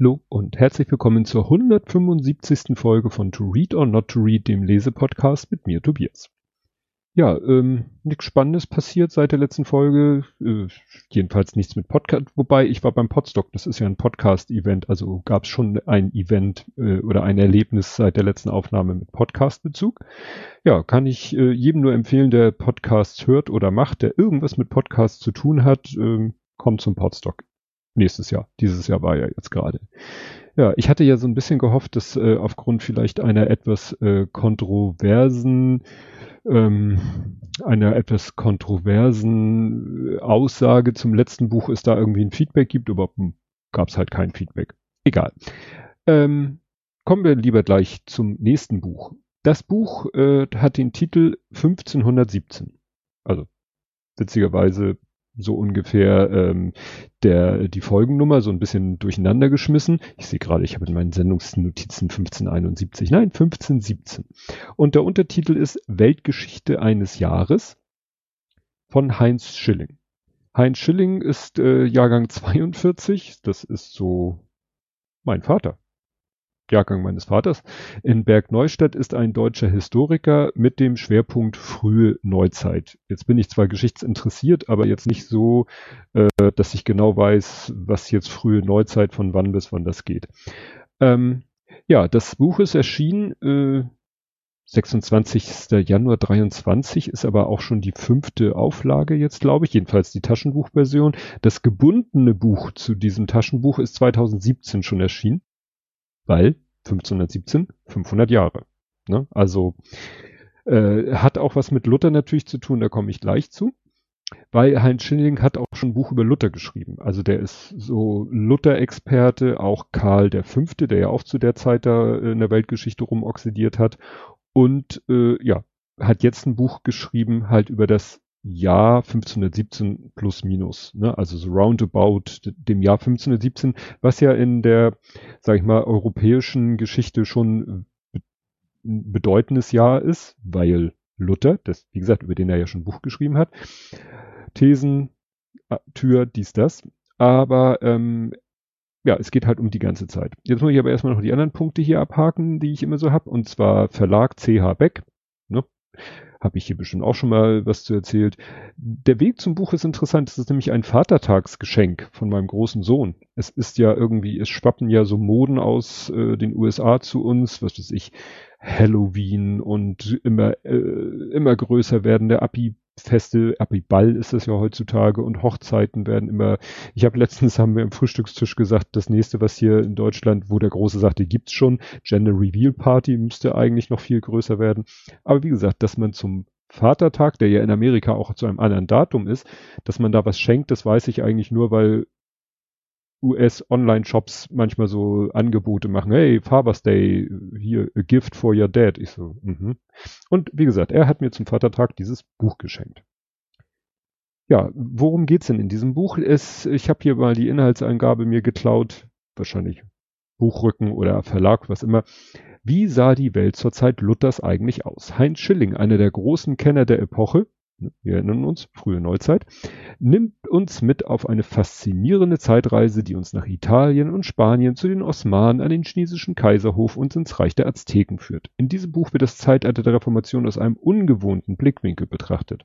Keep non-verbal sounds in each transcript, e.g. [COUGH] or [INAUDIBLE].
Hallo und herzlich willkommen zur 175. Folge von To Read or Not to Read, dem Lesepodcast mit mir, Tobias. Ja, ähm, nichts Spannendes passiert seit der letzten Folge. Äh, jedenfalls nichts mit Podcast. Wobei ich war beim Podstock, das ist ja ein Podcast-Event, also gab es schon ein Event äh, oder ein Erlebnis seit der letzten Aufnahme mit Podcast-Bezug. Ja, kann ich äh, jedem nur empfehlen, der Podcasts hört oder macht, der irgendwas mit Podcasts zu tun hat, äh, kommt zum Podstock nächstes Jahr. Dieses Jahr war ja jetzt gerade. Ja, ich hatte ja so ein bisschen gehofft, dass äh, aufgrund vielleicht einer etwas äh, kontroversen, ähm, einer etwas kontroversen äh, Aussage zum letzten Buch es da irgendwie ein Feedback gibt, aber gab es halt kein Feedback. Egal. Ähm, kommen wir lieber gleich zum nächsten Buch. Das Buch äh, hat den Titel 1517. Also witzigerweise so ungefähr ähm, der die Folgennummer so ein bisschen durcheinander geschmissen. Ich sehe gerade, ich habe in meinen Sendungsnotizen 1571, nein 1517. Und der Untertitel ist Weltgeschichte eines Jahres von Heinz Schilling. Heinz Schilling ist äh, Jahrgang 42, das ist so mein Vater. Jahrgang meines Vaters. In Bergneustadt ist ein deutscher Historiker mit dem Schwerpunkt frühe Neuzeit. Jetzt bin ich zwar geschichtsinteressiert, aber jetzt nicht so, äh, dass ich genau weiß, was jetzt frühe Neuzeit von wann bis wann das geht. Ähm, ja, das Buch ist erschienen, äh, 26. Januar 23 ist aber auch schon die fünfte Auflage jetzt, glaube ich, jedenfalls die Taschenbuchversion. Das gebundene Buch zu diesem Taschenbuch ist 2017 schon erschienen weil 1517 500 Jahre. Ne? Also äh, hat auch was mit Luther natürlich zu tun, da komme ich gleich zu. Weil Heinz Schilling hat auch schon ein Buch über Luther geschrieben. Also der ist so Luther-Experte, auch Karl der Fünfte, der ja auch zu der Zeit da in der Weltgeschichte rumoxidiert hat. Und äh, ja, hat jetzt ein Buch geschrieben halt über das Jahr 1517 plus minus, ne? also so roundabout dem Jahr 1517, was ja in der, sag ich mal, europäischen Geschichte schon ein bedeutendes Jahr ist, weil Luther, das, wie gesagt, über den er ja schon ein Buch geschrieben hat, Thesen, Tür, dies, das, aber ähm, ja, es geht halt um die ganze Zeit. Jetzt muss ich aber erstmal noch die anderen Punkte hier abhaken, die ich immer so habe, und zwar Verlag CH Beck, ne? Habe ich hier bestimmt auch schon mal was zu erzählt. Der Weg zum Buch ist interessant. Es ist nämlich ein Vatertagsgeschenk von meinem großen Sohn. Es ist ja irgendwie, es schwappen ja so Moden aus äh, den USA zu uns, was weiß ich, Halloween und immer, äh, immer größer werdende Abi Feste, Ball ist das ja heutzutage und Hochzeiten werden immer, ich habe letztens haben wir im Frühstückstisch gesagt, das nächste, was hier in Deutschland, wo der Große sagte, gibt's schon, Gender Reveal Party müsste eigentlich noch viel größer werden. Aber wie gesagt, dass man zum Vatertag, der ja in Amerika auch zu einem anderen Datum ist, dass man da was schenkt, das weiß ich eigentlich nur, weil US-Online-Shops manchmal so Angebote machen, hey, Father's Day, hier, a gift for your dad. Ich so, mhm. Und wie gesagt, er hat mir zum Vatertag dieses Buch geschenkt. Ja, worum geht's denn in diesem Buch? Es, ich habe hier mal die Inhaltsangabe mir geklaut, wahrscheinlich Buchrücken oder Verlag, was immer. Wie sah die Welt zur Zeit Luthers eigentlich aus? Heinz Schilling, einer der großen Kenner der Epoche, wir erinnern uns, frühe Neuzeit, nimmt uns mit auf eine faszinierende Zeitreise, die uns nach Italien und Spanien zu den Osmanen an den chinesischen Kaiserhof und ins Reich der Azteken führt. In diesem Buch wird das Zeitalter der Reformation aus einem ungewohnten Blickwinkel betrachtet.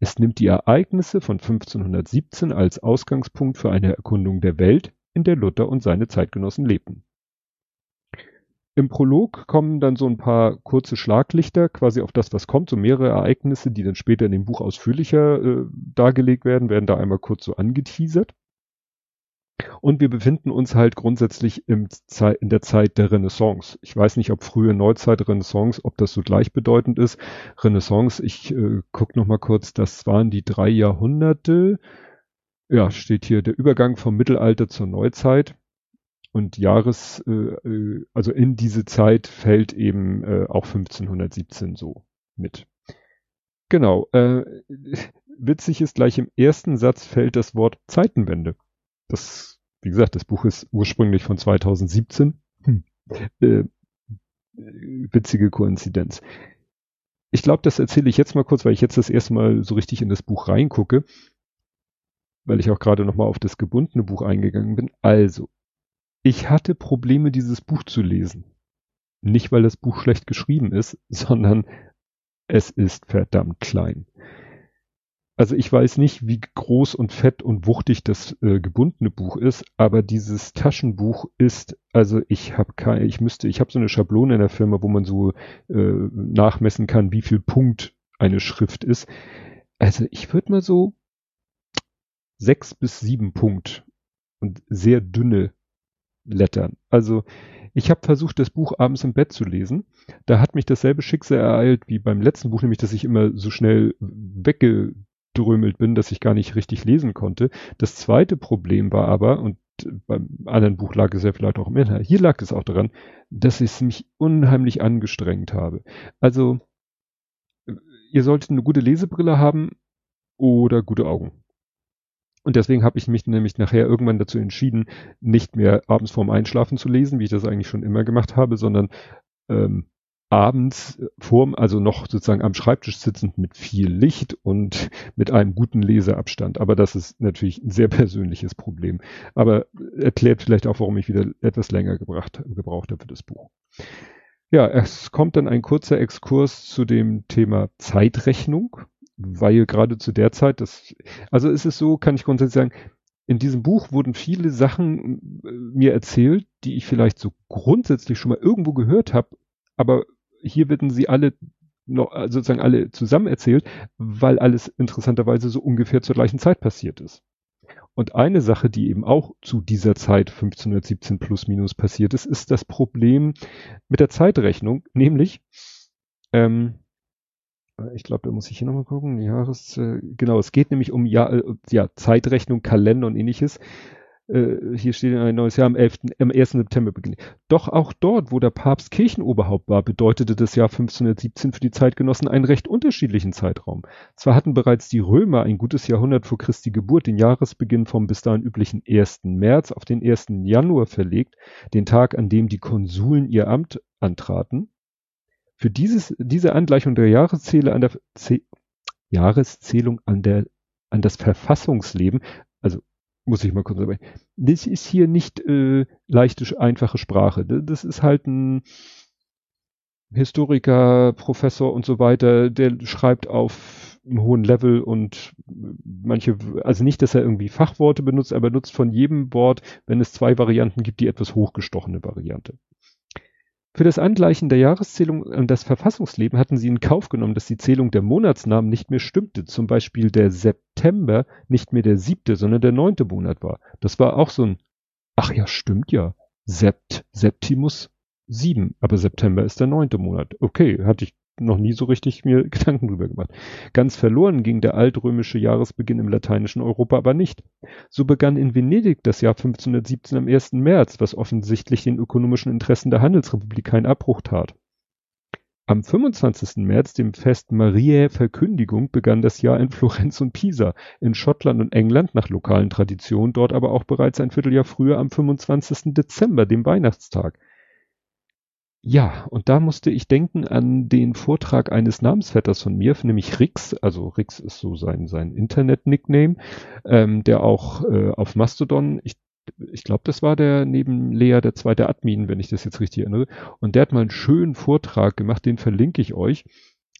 Es nimmt die Ereignisse von 1517 als Ausgangspunkt für eine Erkundung der Welt, in der Luther und seine Zeitgenossen lebten. Im Prolog kommen dann so ein paar kurze Schlaglichter quasi auf das, was kommt, so mehrere Ereignisse, die dann später in dem Buch ausführlicher äh, dargelegt werden, werden da einmal kurz so angeteasert. Und wir befinden uns halt grundsätzlich im in der Zeit der Renaissance. Ich weiß nicht, ob frühe Neuzeit, Renaissance, ob das so gleichbedeutend ist. Renaissance, ich äh, guck noch mal kurz, das waren die drei Jahrhunderte. Ja, steht hier der Übergang vom Mittelalter zur Neuzeit und Jahres, äh, äh, also in diese Zeit fällt eben äh, auch 1517 so mit. Genau. Äh, witzig ist, gleich im ersten Satz fällt das Wort Zeitenwende. Das, wie gesagt, das Buch ist ursprünglich von 2017. Hm. Äh, witzige Koinzidenz. Ich glaube, das erzähle ich jetzt mal kurz, weil ich jetzt das erste Mal so richtig in das Buch reingucke, weil ich auch gerade nochmal auf das gebundene Buch eingegangen bin. Also, ich hatte Probleme, dieses Buch zu lesen. Nicht, weil das Buch schlecht geschrieben ist, [LAUGHS] sondern es ist verdammt klein. Also ich weiß nicht, wie groß und fett und wuchtig das äh, gebundene Buch ist, aber dieses Taschenbuch ist, also ich habe keine, ich müsste, ich habe so eine Schablone in der Firma, wo man so äh, nachmessen kann, wie viel Punkt eine Schrift ist. Also ich würde mal so sechs bis sieben Punkt und sehr dünne Lettern. Also ich habe versucht, das Buch abends im Bett zu lesen. Da hat mich dasselbe Schicksal ereilt wie beim letzten Buch, nämlich dass ich immer so schnell weggedrömelt bin, dass ich gar nicht richtig lesen konnte. Das zweite Problem war aber, und beim anderen Buch lag es ja vielleicht auch im Inhalt, hier lag es auch daran, dass ich mich unheimlich angestrengt habe. Also ihr solltet eine gute Lesebrille haben oder gute Augen. Und deswegen habe ich mich nämlich nachher irgendwann dazu entschieden, nicht mehr abends vorm Einschlafen zu lesen, wie ich das eigentlich schon immer gemacht habe, sondern ähm, abends vorm, also noch sozusagen am Schreibtisch sitzend mit viel Licht und [LAUGHS] mit einem guten Leseabstand. Aber das ist natürlich ein sehr [LAUGHS] persönliches Problem. Aber erklärt vielleicht auch, warum ich wieder etwas länger gebracht, gebraucht habe für das Buch. Ja, es kommt dann ein kurzer Exkurs zu dem Thema Zeitrechnung weil gerade zu der Zeit, das, also ist es so, kann ich grundsätzlich sagen, in diesem Buch wurden viele Sachen äh, mir erzählt, die ich vielleicht so grundsätzlich schon mal irgendwo gehört habe, aber hier werden sie alle noch äh, sozusagen alle zusammen erzählt, weil alles interessanterweise so ungefähr zur gleichen Zeit passiert ist. Und eine Sache, die eben auch zu dieser Zeit 1517 plus minus passiert ist, ist das Problem mit der Zeitrechnung, nämlich ähm, äh, ich glaube, da muss ich hier nochmal gucken. Jahres, äh, genau, es geht nämlich um Jahr, äh, ja, Zeitrechnung, Kalender und ähnliches. Äh, hier steht ein neues Jahr am 11., am 1. September beginnt. Doch auch dort, wo der Papst Kirchenoberhaupt war, bedeutete das Jahr 1517 für die Zeitgenossen einen recht unterschiedlichen Zeitraum. Zwar hatten bereits die Römer ein gutes Jahrhundert vor Christi Geburt den Jahresbeginn vom bis dahin üblichen 1. März auf den 1. Januar verlegt, den Tag, an dem die Konsuln ihr Amt antraten. Für dieses, diese Angleichung der Jahreszähle an der Z Jahreszählung an der an das Verfassungsleben, also muss ich mal kurz sagen, das ist hier nicht äh, leichte, einfache Sprache. Das ist halt ein Historiker, Professor und so weiter, der schreibt auf einem hohen Level und manche, also nicht, dass er irgendwie Fachworte benutzt, aber benutzt von jedem Wort, wenn es zwei Varianten gibt, die etwas hochgestochene Variante. Für das Angleichen der Jahreszählung an das Verfassungsleben hatten sie in Kauf genommen, dass die Zählung der Monatsnamen nicht mehr stimmte. Zum Beispiel der September nicht mehr der siebte, sondern der neunte Monat war. Das war auch so ein, ach ja, stimmt ja. Sept, Septimus sieben, aber September ist der neunte Monat. Okay, hatte ich noch nie so richtig mir [LAUGHS] Gedanken drüber gemacht. Ganz verloren ging der altrömische Jahresbeginn im lateinischen Europa aber nicht. So begann in Venedig das Jahr 1517 am 1. März, was offensichtlich den ökonomischen Interessen der Handelsrepublik keinen Abbruch tat. Am 25. März, dem Fest Mariä Verkündigung, begann das Jahr in Florenz und Pisa, in Schottland und England nach lokalen Traditionen, dort aber auch bereits ein Vierteljahr früher am 25. Dezember, dem Weihnachtstag. Ja, und da musste ich denken an den Vortrag eines Namensvetters von mir, nämlich Rix, also Rix ist so sein, sein Internet-Nickname, ähm, der auch äh, auf Mastodon, ich, ich glaube, das war der neben Lea der zweite Admin, wenn ich das jetzt richtig erinnere, und der hat mal einen schönen Vortrag gemacht, den verlinke ich euch,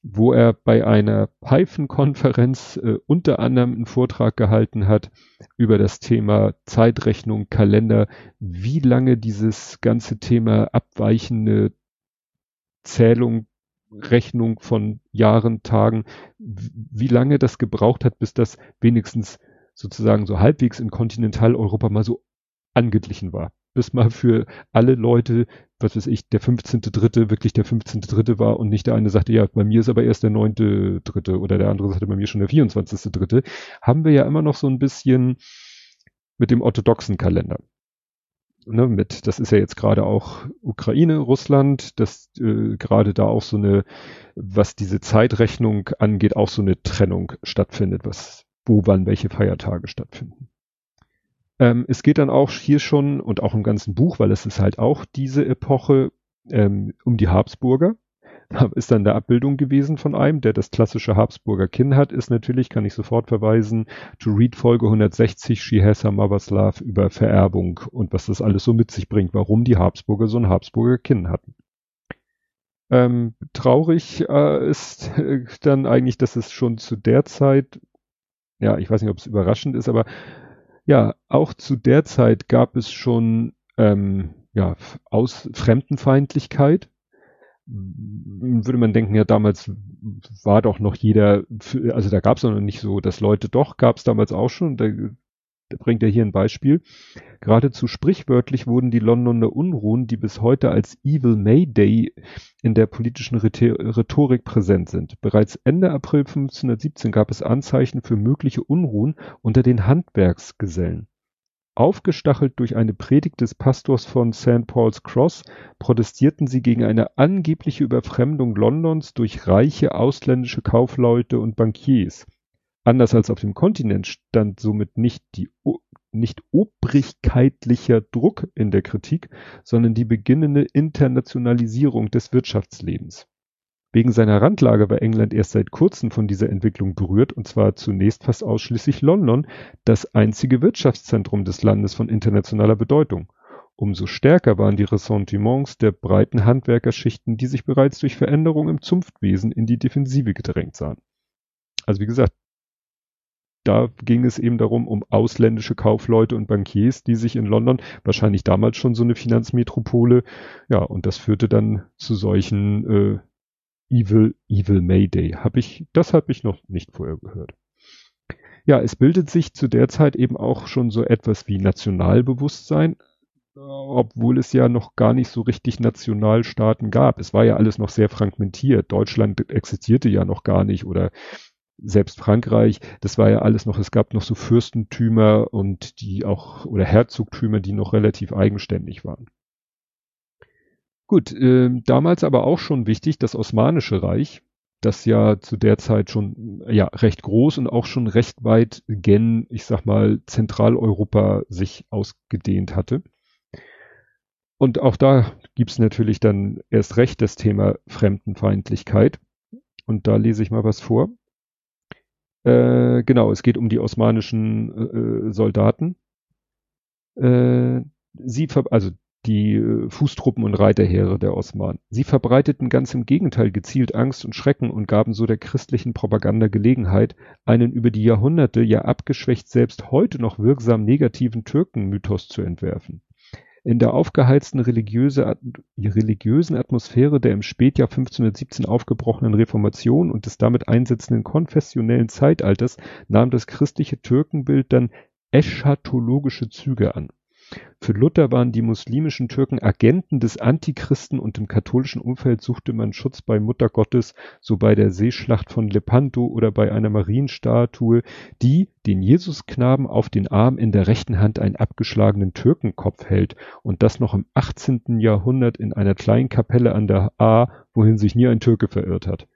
wo er bei einer Python-Konferenz äh, unter anderem einen Vortrag gehalten hat über das Thema Zeitrechnung, Kalender, wie lange dieses ganze Thema abweichende Zählung, Rechnung von Jahren, Tagen, wie lange das gebraucht hat, bis das wenigstens sozusagen so halbwegs in Kontinentaleuropa mal so angeglichen war. Bis mal für alle Leute, was weiß ich, der 15.3. wirklich der 15.3. war und nicht der eine sagte, ja, bei mir ist aber erst der 9.3. oder der andere sagte bei mir schon der 24.3. haben wir ja immer noch so ein bisschen mit dem orthodoxen Kalender. Ne, mit, das ist ja jetzt gerade auch Ukraine, Russland, dass äh, gerade da auch so eine, was diese Zeitrechnung angeht, auch so eine Trennung stattfindet, was, wo wann welche Feiertage stattfinden. Ähm, es geht dann auch hier schon und auch im ganzen Buch, weil es ist halt auch diese Epoche ähm, um die Habsburger. [LAUGHS] Da ist dann eine Abbildung gewesen von einem, der das klassische Habsburger Kinn hat, ist natürlich, kann ich sofort verweisen, to read Folge 160, She Has Her Mother's Love über Vererbung und was das alles so mit sich bringt, warum die Habsburger so ein Habsburger Kinn hatten. Ähm, traurig äh, ist äh, dann eigentlich, dass es schon zu der Zeit, ja, ich weiß nicht, ob es überraschend ist, aber ja, auch zu der Zeit gab es schon ähm, ja, aus Fremdenfeindlichkeit. Würde man denken, ja, damals war doch noch jeder, also da gab es noch nicht so, dass Leute, doch gab es damals auch schon, da bringt er hier ein Beispiel. Geradezu sprichwörtlich wurden die Londoner Unruhen, die bis heute als Evil May Day in der politischen Rhetorik präsent sind. Bereits Ende April 1517 gab es Anzeichen für mögliche Unruhen unter den Handwerksgesellen. Aufgestachelt durch eine Predigt des Pastors von St. Paul's Cross protestierten sie gegen eine angebliche Überfremdung Londons durch reiche ausländische Kaufleute und Bankiers. Anders als auf dem Kontinent stand somit nicht die nicht obrigkeitlicher Druck in der Kritik, sondern die beginnende Internationalisierung des Wirtschaftslebens. Wegen seiner Randlage war England erst seit kurzem von dieser Entwicklung berührt, und zwar zunächst fast ausschließlich London, das einzige Wirtschaftszentrum des Landes von internationaler Bedeutung. Umso stärker waren die Ressentiments der breiten Handwerkerschichten, die sich bereits durch Veränderungen im Zunftwesen in die Defensive gedrängt sahen. Also wie gesagt, da ging es eben darum, um ausländische Kaufleute und Bankiers, die sich in London, wahrscheinlich damals schon so eine Finanzmetropole, ja, und das führte dann zu solchen äh, Evil, Evil Mayday. Hab ich, das habe ich noch nicht vorher gehört. Ja, es bildet sich zu der Zeit eben auch schon so etwas wie Nationalbewusstsein, obwohl es ja noch gar nicht so richtig Nationalstaaten gab. Es war ja alles noch sehr fragmentiert. Deutschland existierte ja noch gar nicht oder selbst Frankreich, das war ja alles noch, es gab noch so Fürstentümer und die auch, oder Herzogtümer, die noch relativ eigenständig waren. Gut, äh, damals aber auch schon wichtig, das Osmanische Reich, das ja zu der Zeit schon ja recht groß und auch schon recht weit gen, ich sag mal, Zentraleuropa sich ausgedehnt hatte. Und auch da gibt's natürlich dann erst recht das Thema Fremdenfeindlichkeit. Und da lese ich mal was vor. Äh, genau, es geht um die osmanischen äh, äh Soldaten. Äh, sie, also die äh, Fußtruppen und Reiterheere der Osmanen. Sie verbreiteten ganz im Gegenteil gezielt Angst und Schrecken und gaben so der christlichen Propaganda Gelegenheit, einen über die Jahrhunderte ja abgeschwächt selbst heute noch wirksam negativen Türkenmythos zu entwerfen. In der aufgeheizten religiöse, religiösen Atmosphäre der im Spätjahr 1517 aufgebrochenen Reformation und des damit einsetzenden konfessionellen Zeitalters nahm das christliche Türkenbild dann eschatologische Züge an für Luther waren die muslimischen Türken Agenten des Antichristen und im katholischen Umfeld suchte man Schutz bei Muttergottes, so bei der Seeschlacht von Lepanto oder bei einer Marienstatue, die den Jesusknaben auf den Arm in der rechten Hand einen abgeschlagenen Türkenkopf hält und das noch im 18. Jahrhundert in einer kleinen Kapelle an der A, wohin sich nie ein Türke verirrt hat.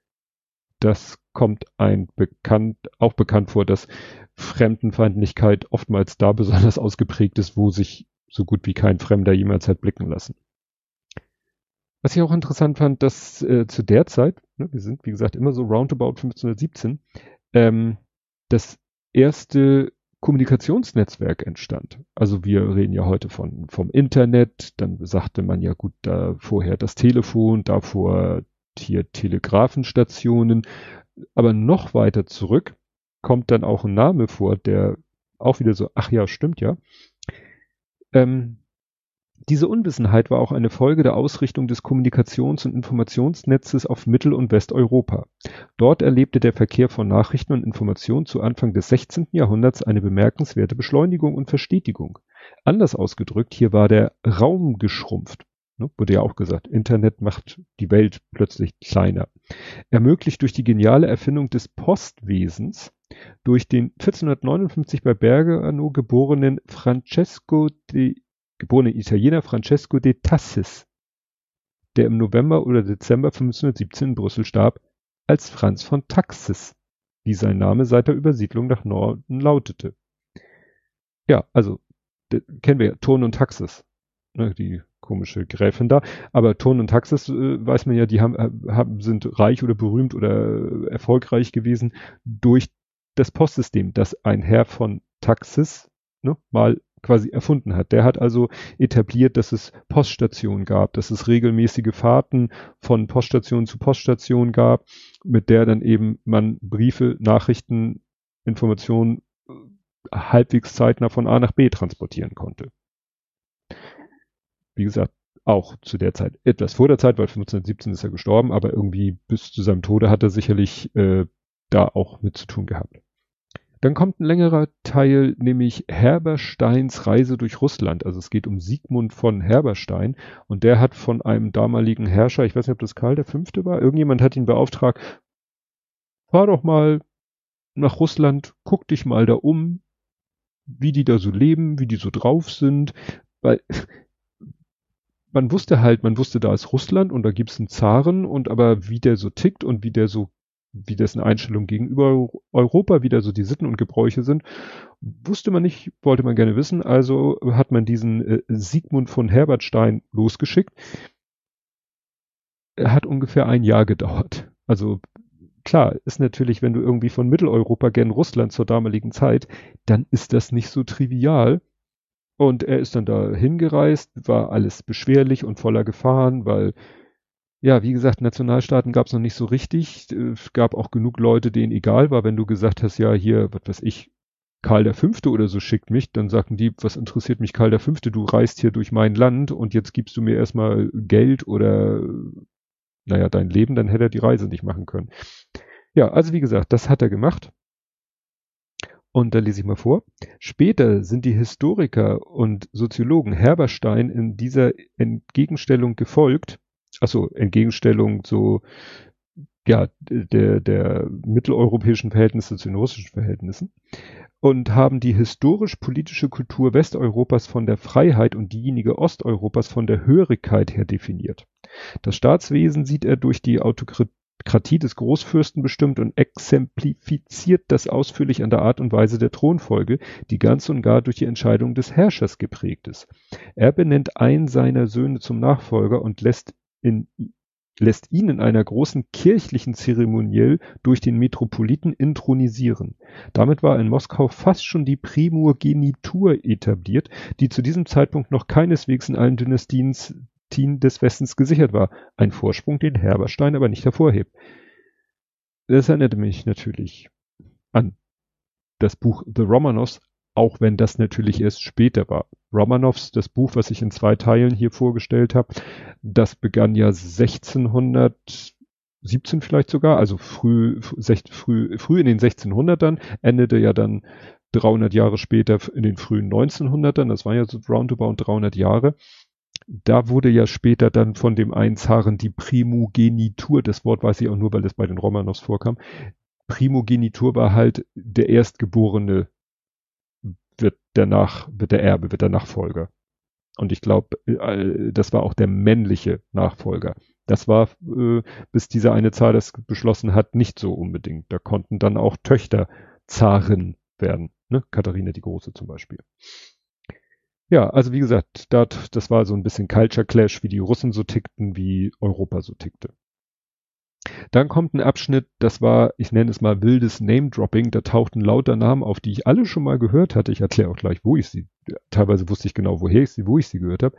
Das kommt ein bekannt, auch bekannt vor, dass Fremdenfeindlichkeit oftmals da besonders ausgeprägt ist, wo sich so gut wie kein Fremder jemals hat blicken lassen. Was ich auch interessant fand, dass äh, zu der Zeit, ne, wir sind wie gesagt immer so roundabout 1517, ähm, das erste Kommunikationsnetzwerk entstand. Also wir reden ja heute von vom Internet, dann sagte man ja gut, da vorher das Telefon, davor hier Telegrafenstationen, aber noch weiter zurück kommt dann auch ein Name vor, der auch wieder so, ach ja, stimmt ja. Ähm, diese Unwissenheit war auch eine Folge der Ausrichtung des Kommunikations- und Informationsnetzes auf Mittel- und Westeuropa. Dort erlebte der Verkehr von Nachrichten und Informationen zu Anfang des 16. Jahrhunderts eine bemerkenswerte Beschleunigung und Verstetigung. Anders ausgedrückt, hier war der Raum geschrumpft. Ne, wurde ja auch gesagt, Internet macht die Welt plötzlich kleiner. Ermöglicht durch die geniale Erfindung des Postwesens durch den 1459 bei Bergamo geborenen Francesco de, geborenen Italiener Francesco de Tassis, der im November oder Dezember 1517 in Brüssel starb, als Franz von Taxis, wie sein Name seit der Übersiedlung nach Norden lautete. Ja, also kennen wir ja Ton und Taxis, ne, die komische Gräfin da. Aber Ton und Taxis, äh, weiß man ja, die haben, haben, sind reich oder berühmt oder erfolgreich gewesen durch das Postsystem, das ein Herr von Taxis ne, mal quasi erfunden hat. Der hat also etabliert, dass es Poststationen gab, dass es regelmäßige Fahrten von Poststation zu Poststation gab, mit der dann eben man Briefe, Nachrichten, Informationen äh, halbwegs zeitnah von A nach B transportieren konnte. Wie gesagt, auch zu der Zeit etwas vor der Zeit, weil 1517 ist er gestorben, aber irgendwie bis zu seinem Tode hat er sicherlich äh, da auch mit zu tun gehabt. Dann kommt ein längerer Teil, nämlich Herbersteins Reise durch Russland. Also es geht um Sigmund von Herberstein und der hat von einem damaligen Herrscher, ich weiß nicht, ob das Karl V. war, irgendjemand hat ihn beauftragt, fahr doch mal nach Russland, guck dich mal da um, wie die da so leben, wie die so drauf sind, weil man wusste halt, man wusste, da ist Russland und da gibt's einen Zaren und aber wie der so tickt und wie der so wie dessen Einstellung gegenüber Europa wieder so die Sitten und Gebräuche sind, wusste man nicht, wollte man gerne wissen. Also hat man diesen äh, Sigmund von Herbertstein losgeschickt. Er hat ungefähr ein Jahr gedauert. Also klar, ist natürlich, wenn du irgendwie von Mitteleuropa gern Russland zur damaligen Zeit, dann ist das nicht so trivial. Und er ist dann da hingereist, war alles beschwerlich und voller Gefahren, weil ja, wie gesagt, Nationalstaaten gab es noch nicht so richtig. Es gab auch genug Leute, denen egal war, wenn du gesagt hast, ja, hier, was weiß ich, Karl der Fünfte oder so schickt mich, dann sagten die, was interessiert mich Karl der Fünfte, du reist hier durch mein Land und jetzt gibst du mir erstmal Geld oder, naja, dein Leben, dann hätte er die Reise nicht machen können. Ja, also wie gesagt, das hat er gemacht. Und da lese ich mal vor. Später sind die Historiker und Soziologen Herberstein in dieser Entgegenstellung gefolgt achso, Entgegenstellung so, ja, der, der mitteleuropäischen Verhältnisse zu den russischen Verhältnissen und haben die historisch-politische Kultur Westeuropas von der Freiheit und diejenige Osteuropas von der Hörigkeit her definiert. Das Staatswesen sieht er durch die Autokratie des Großfürsten bestimmt und exemplifiziert das ausführlich an der Art und Weise der Thronfolge, die ganz und gar durch die Entscheidung des Herrschers geprägt ist. Er benennt einen seiner Söhne zum Nachfolger und lässt in, lässt ihn in einer großen kirchlichen Zeremoniell durch den Metropoliten intronisieren. Damit war in Moskau fast schon die Primogenitur etabliert, die zu diesem Zeitpunkt noch keineswegs in allen Dynastien des Westens gesichert war. Ein Vorsprung, den Herberstein aber nicht hervorhebt. Das erinnerte mich natürlich an das Buch The Romanovs, auch wenn das natürlich erst später war. Romanovs, das Buch, was ich in zwei Teilen hier vorgestellt habe, das begann ja 1617 vielleicht sogar, also früh, früh, früh in den 1600ern, endete ja dann 300 Jahre später in den frühen 1900ern, das waren ja so roundabout 300 Jahre. Da wurde ja später dann von dem einen Zaren die Primogenitur, das Wort weiß ich auch nur, weil es bei den Romanovs vorkam. Primogenitur war halt der Erstgeborene wird der Nach, wird der Erbe, wird der Nachfolger. Und ich glaube, äh, das war auch der männliche Nachfolger. Das war, äh, bis diese eine Zahl das beschlossen hat, nicht so unbedingt. Da konnten dann auch Töchter Zarin werden. Ne? Katharina die Große zum Beispiel. Ja, also wie gesagt, dat, das war so ein bisschen Culture Clash, wie die Russen so tickten, wie Europa so tickte. Dann kommt ein Abschnitt, das war, ich nenne es mal wildes Name-Dropping, da tauchten lauter Namen auf, die ich alle schon mal gehört hatte. Ich erkläre auch gleich, wo ich sie, teilweise wusste ich genau, woher ich sie, wo ich sie gehört habe.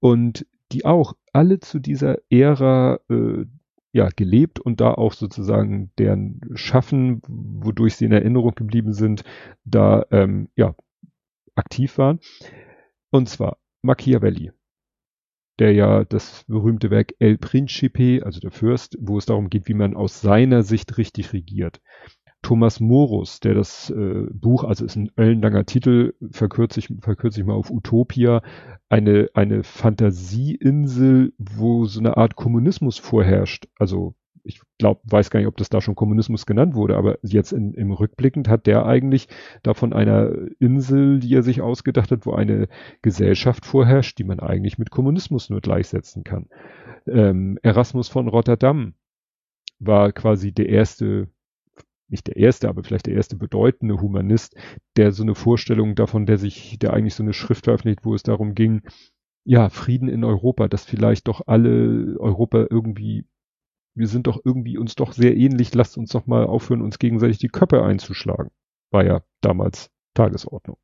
Und die auch alle zu dieser Ära äh, ja, gelebt und da auch sozusagen deren Schaffen, wodurch sie in Erinnerung geblieben sind, da ähm, ja, aktiv waren. Und zwar Machiavelli der ja das berühmte Werk El Principe, also der Fürst, wo es darum geht, wie man aus seiner Sicht richtig regiert. Thomas Morus, der das äh, Buch, also ist ein ellenlanger Titel, verkürze ich, verkürze ich mal auf Utopia, eine, eine Fantasieinsel, wo so eine Art Kommunismus vorherrscht. Also ich glaube, weiß gar nicht, ob das da schon Kommunismus genannt wurde, aber jetzt in, im Rückblickend hat der eigentlich da von einer Insel, die er sich ausgedacht hat, wo eine Gesellschaft vorherrscht, die man eigentlich mit Kommunismus nur gleichsetzen kann. Ähm, Erasmus von Rotterdam war quasi der erste, nicht der erste, aber vielleicht der erste bedeutende Humanist, der so eine Vorstellung davon, der sich, der eigentlich so eine Schrift veröffentlicht, wo es darum ging, ja, Frieden in Europa, dass vielleicht doch alle Europa irgendwie, wir sind doch irgendwie uns doch sehr ähnlich, lasst uns doch mal aufhören, uns gegenseitig die Köpfe einzuschlagen. War ja damals Tagesordnung.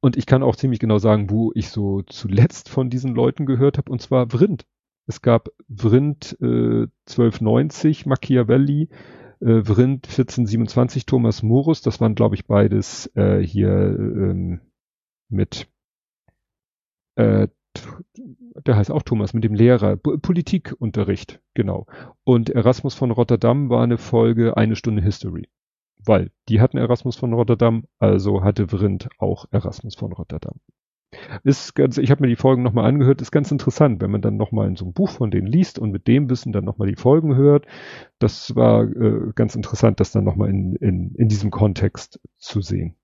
Und ich kann auch ziemlich genau sagen, wo ich so zuletzt von diesen Leuten gehört habe, und zwar Vrind. Es gab Vrind äh, 1290, Machiavelli, äh, Vrind 1427, Thomas Morus, das waren glaube ich beides äh, hier ähm, mit äh, der heißt auch Thomas, mit dem Lehrer, Politikunterricht, genau. Und Erasmus von Rotterdam war eine Folge Eine Stunde History weil die hatten Erasmus von Rotterdam, also hatte Vrindt auch Erasmus von Rotterdam. Ist ganz, ich habe mir die Folgen nochmal angehört, ist ganz interessant, wenn man dann nochmal in so einem Buch von denen liest und mit dem Wissen dann nochmal die Folgen hört. Das war äh, ganz interessant, das dann nochmal in, in, in diesem Kontext zu sehen.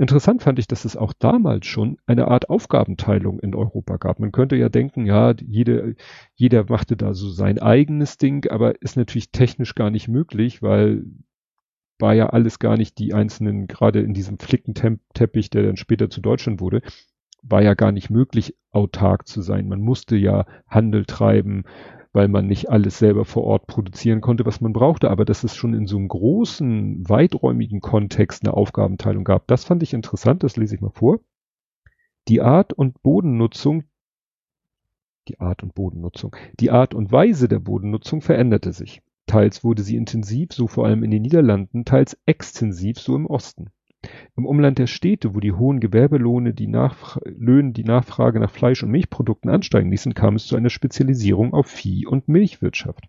Interessant fand ich, dass es auch damals schon eine Art Aufgabenteilung in Europa gab. Man könnte ja denken, ja, jede, jeder machte da so sein eigenes Ding, aber ist natürlich technisch gar nicht möglich, weil war ja alles gar nicht die einzelnen, gerade in diesem Flickenteppich, der dann später zu Deutschland wurde, war ja gar nicht möglich, autark zu sein. Man musste ja Handel treiben, weil man nicht alles selber vor Ort produzieren konnte, was man brauchte. Aber dass es schon in so einem großen, weiträumigen Kontext eine Aufgabenteilung gab, das fand ich interessant, das lese ich mal vor. Die Art und Bodennutzung, die Art und Bodennutzung, die Art und Weise der Bodennutzung veränderte sich. Teils wurde sie intensiv, so vor allem in den Niederlanden, teils extensiv, so im Osten. Im Umland der Städte, wo die hohen Gewerbelöhne die, die Nachfrage nach Fleisch- und Milchprodukten ansteigen ließen, kam es zu einer Spezialisierung auf Vieh- und Milchwirtschaft.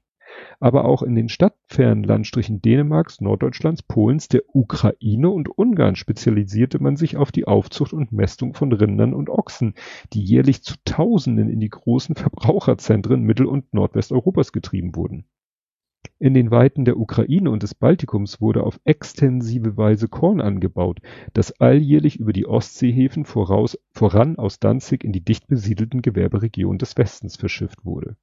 Aber auch in den stadtfernen Landstrichen Dänemarks, Norddeutschlands, Polens, der Ukraine und Ungarn spezialisierte man sich auf die Aufzucht und Mästung von Rindern und Ochsen, die jährlich zu Tausenden in die großen Verbraucherzentren Mittel- und Nordwesteuropas getrieben wurden. In den Weiten der Ukraine und des Baltikums wurde auf extensive Weise Korn angebaut, das alljährlich über die Ostseehäfen voran aus Danzig in die dicht besiedelten Gewerberegionen des Westens verschifft wurde.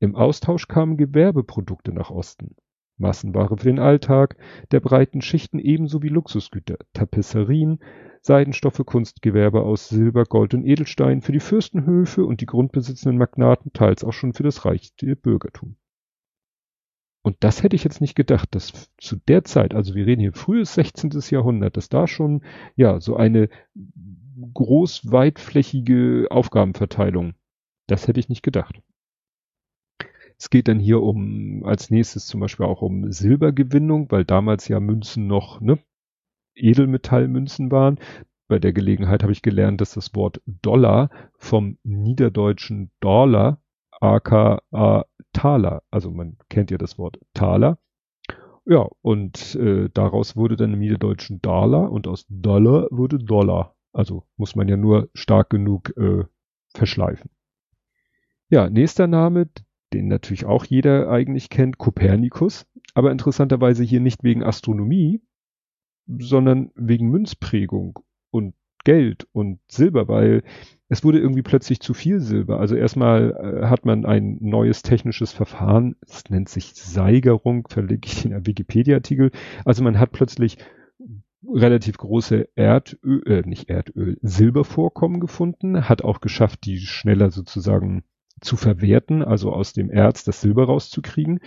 Im Austausch kamen Gewerbeprodukte nach Osten. Massenware für den Alltag der breiten Schichten ebenso wie Luxusgüter, Tapisserien, Seidenstoffe, Kunstgewerbe aus Silber, Gold und Edelstein für die Fürstenhöfe und die grundbesitzenden Magnaten, teils auch schon für das reiche Bürgertum. Und das hätte ich jetzt nicht gedacht, dass zu der Zeit, also wir reden hier frühes 16. Jahrhundert, dass da schon, ja, so eine groß weitflächige Aufgabenverteilung, das hätte ich nicht gedacht. Es geht dann hier um, als nächstes zum Beispiel auch um Silbergewinnung, weil damals ja Münzen noch, ne, Edelmetallmünzen waren. Bei der Gelegenheit habe ich gelernt, dass das Wort Dollar vom niederdeutschen Dollar aka Taler. Also man kennt ja das Wort Taler. Ja, und äh, daraus wurde dann im Niederdeutschen Dollar und aus Dollar wurde Dollar. Also muss man ja nur stark genug äh, verschleifen. Ja, nächster Name, den natürlich auch jeder eigentlich kennt, Kopernikus, aber interessanterweise hier nicht wegen Astronomie, sondern wegen Münzprägung und Geld und Silber, weil es wurde irgendwie plötzlich zu viel Silber. Also erstmal äh, hat man ein neues technisches Verfahren, es nennt sich Seigerung, verlege ich den Wikipedia-Artikel. Also man hat plötzlich relativ große Erdöl, äh, nicht Erdöl, Silbervorkommen gefunden, hat auch geschafft, die schneller sozusagen zu verwerten, also aus dem Erz das Silber rauszukriegen.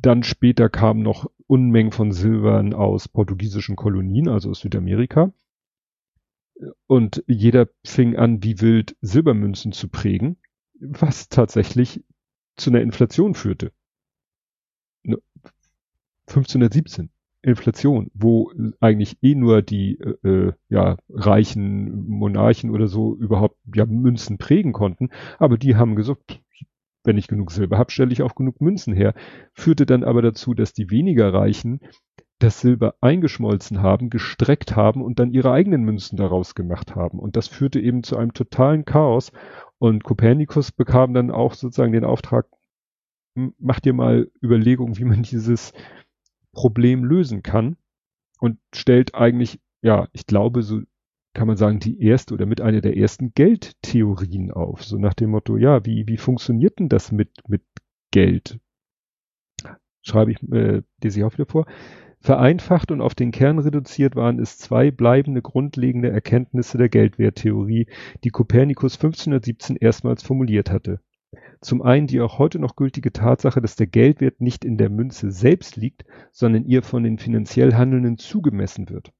Dann später kamen noch Unmengen von Silbern aus portugiesischen Kolonien, also aus Südamerika. Und jeder fing an, wie wild Silbermünzen zu prägen, was tatsächlich zu einer Inflation führte. 1517. Inflation, wo eigentlich eh nur die äh, äh, ja, reichen Monarchen oder so überhaupt ja Münzen prägen konnten, aber die haben gesagt, wenn ich genug Silber habe, stelle ich auch genug Münzen her. Führte dann aber dazu, dass die weniger Reichen das Silber eingeschmolzen haben, gestreckt haben und dann ihre eigenen Münzen daraus gemacht haben. Und das führte eben zu einem totalen Chaos. Und Kopernikus bekam dann auch sozusagen den Auftrag, mach dir mal Überlegungen, wie man [LAUGHS] dieses Problem lösen kann und stellt eigentlich, ja, ich glaube, so kann man sagen, die erste oder mit einer der ersten Geldtheorien auf. So nach dem Motto, ja, wie, wie funktioniert denn das mit, mit Geld? Schreibe ich, äh, lese ich auch wieder vor. Vereinfacht und auf den Kern reduziert waren es zwei bleibende grundlegende Erkenntnisse der Geldwerttheorie, die Kopernikus 1517 erstmals formuliert hatte. Zum einen die auch heute noch gültige Tatsache, dass der Geldwert nicht in der Münze selbst liegt, sondern ihr von den finanziell Handelnden zugemessen wird.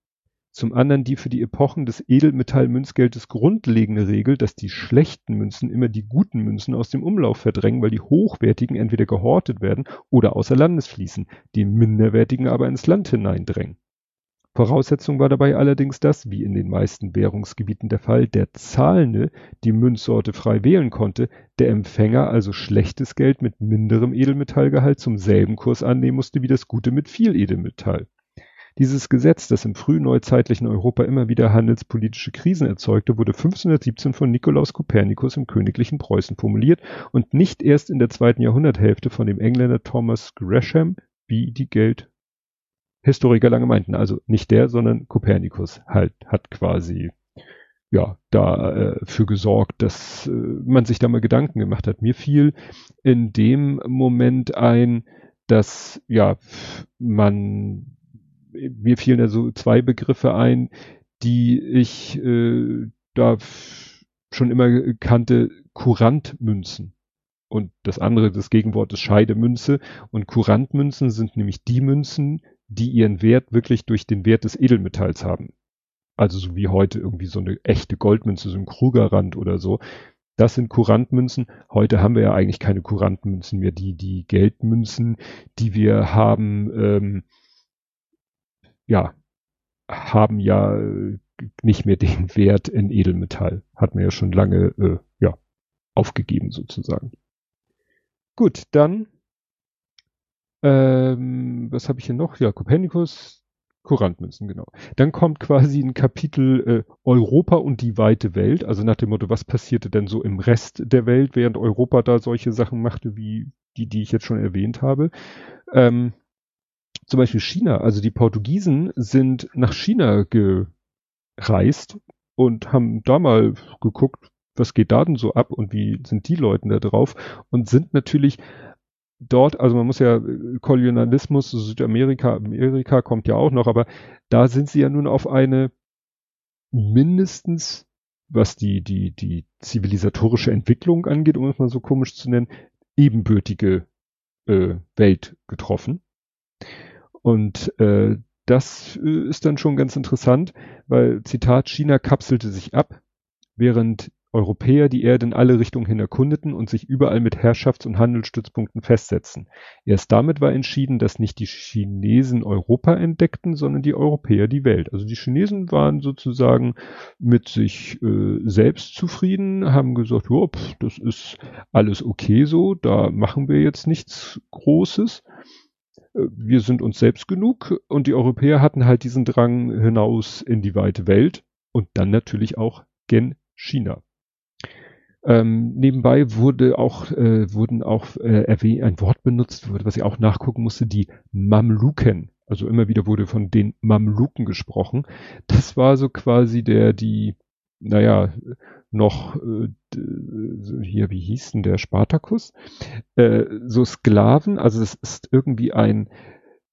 Zum anderen die für die Epochen des Edelmetallmünzgeldes grundlegende Regel, dass die schlechten Münzen immer die guten Münzen aus dem Umlauf verdrängen, weil die hochwertigen entweder gehortet werden oder außer Landes fließen, die minderwertigen aber ins Land hineindrängen. Voraussetzung war dabei allerdings, dass, wie in den meisten Währungsgebieten der Fall, der Zahlende die Münzsorte frei wählen konnte, der Empfänger also schlechtes Geld mit minderem Edelmetallgehalt zum selben Kurs annehmen musste wie das gute mit viel Edelmetall. Dieses Gesetz, das im frühneuzeitlichen Europa immer wieder handelspolitische Krisen erzeugte, wurde 1517 von Nikolaus Kopernikus im königlichen Preußen formuliert und nicht erst in der zweiten Jahrhunderthälfte von dem Engländer Thomas Gresham, wie die Geldhistoriker lange meinten. Also nicht der, sondern Kopernikus halt hat quasi ja dafür äh, gesorgt, dass äh, man sich da mal Gedanken gemacht hat. Mir fiel in dem Moment ein, dass ja man mir fielen da so zwei Begriffe ein, die ich äh, da schon immer kannte, Kurantmünzen. Und das andere, das Gegenwort ist Scheidemünze. Und Kurantmünzen sind nämlich die Münzen, die ihren Wert wirklich durch den Wert des Edelmetalls haben. Also so wie heute irgendwie so eine echte Goldmünze, so ein Krugerrand oder so. Das sind Kurantmünzen. Heute haben wir ja eigentlich keine Kurantmünzen mehr. Die, die Geldmünzen, die wir haben, ähm, ja, haben ja äh, nicht mehr den [LAUGHS] Wert in Edelmetall. Hat man ja schon lange, äh, ja, aufgegeben sozusagen. Gut, dann, ähm, was habe ich hier noch? Ja, Kopernikus, Kurantmünzen, genau. Dann kommt quasi ein Kapitel äh, Europa und die weite Welt, also nach dem Motto, was passierte denn so im Rest der Welt, während Europa da solche Sachen machte, wie die, die ich jetzt schon erwähnt habe. Ähm, zum Beispiel China, also die Portugiesen sind nach China gereist und haben da mal geguckt, was geht da denn so ab und wie sind die Leute da drauf und sind natürlich dort, also man muss ja Kolonialismus, Südamerika, Amerika kommt ja auch noch, aber da sind sie ja nun auf eine mindestens, was die, die, die zivilisatorische Entwicklung angeht, um es mal so komisch zu nennen, ebenbürtige äh, Welt getroffen. Und äh, das äh, ist dann schon ganz interessant, weil Zitat China kapselte sich ab, während Europäer die Erde in alle Richtungen hin erkundeten und sich überall mit Herrschafts- und Handelsstützpunkten festsetzten. Erst damit war entschieden, dass nicht die Chinesen Europa entdeckten, sondern die Europäer die Welt. Also die Chinesen waren sozusagen mit sich äh, selbst zufrieden, haben gesagt, ja, das ist alles okay so, da machen wir jetzt nichts Großes wir sind uns selbst genug und die Europäer hatten halt diesen Drang hinaus in die weite Welt und dann natürlich auch gen China. Ähm, nebenbei wurde auch, äh, wurden auch äh, ein Wort benutzt, was ich auch nachgucken musste, die Mamluken. Also immer wieder wurde von den Mamluken gesprochen. Das war so quasi der, die, naja, noch äh, hier, wie hieß denn der Spartacus? Äh, so Sklaven, also es ist irgendwie ein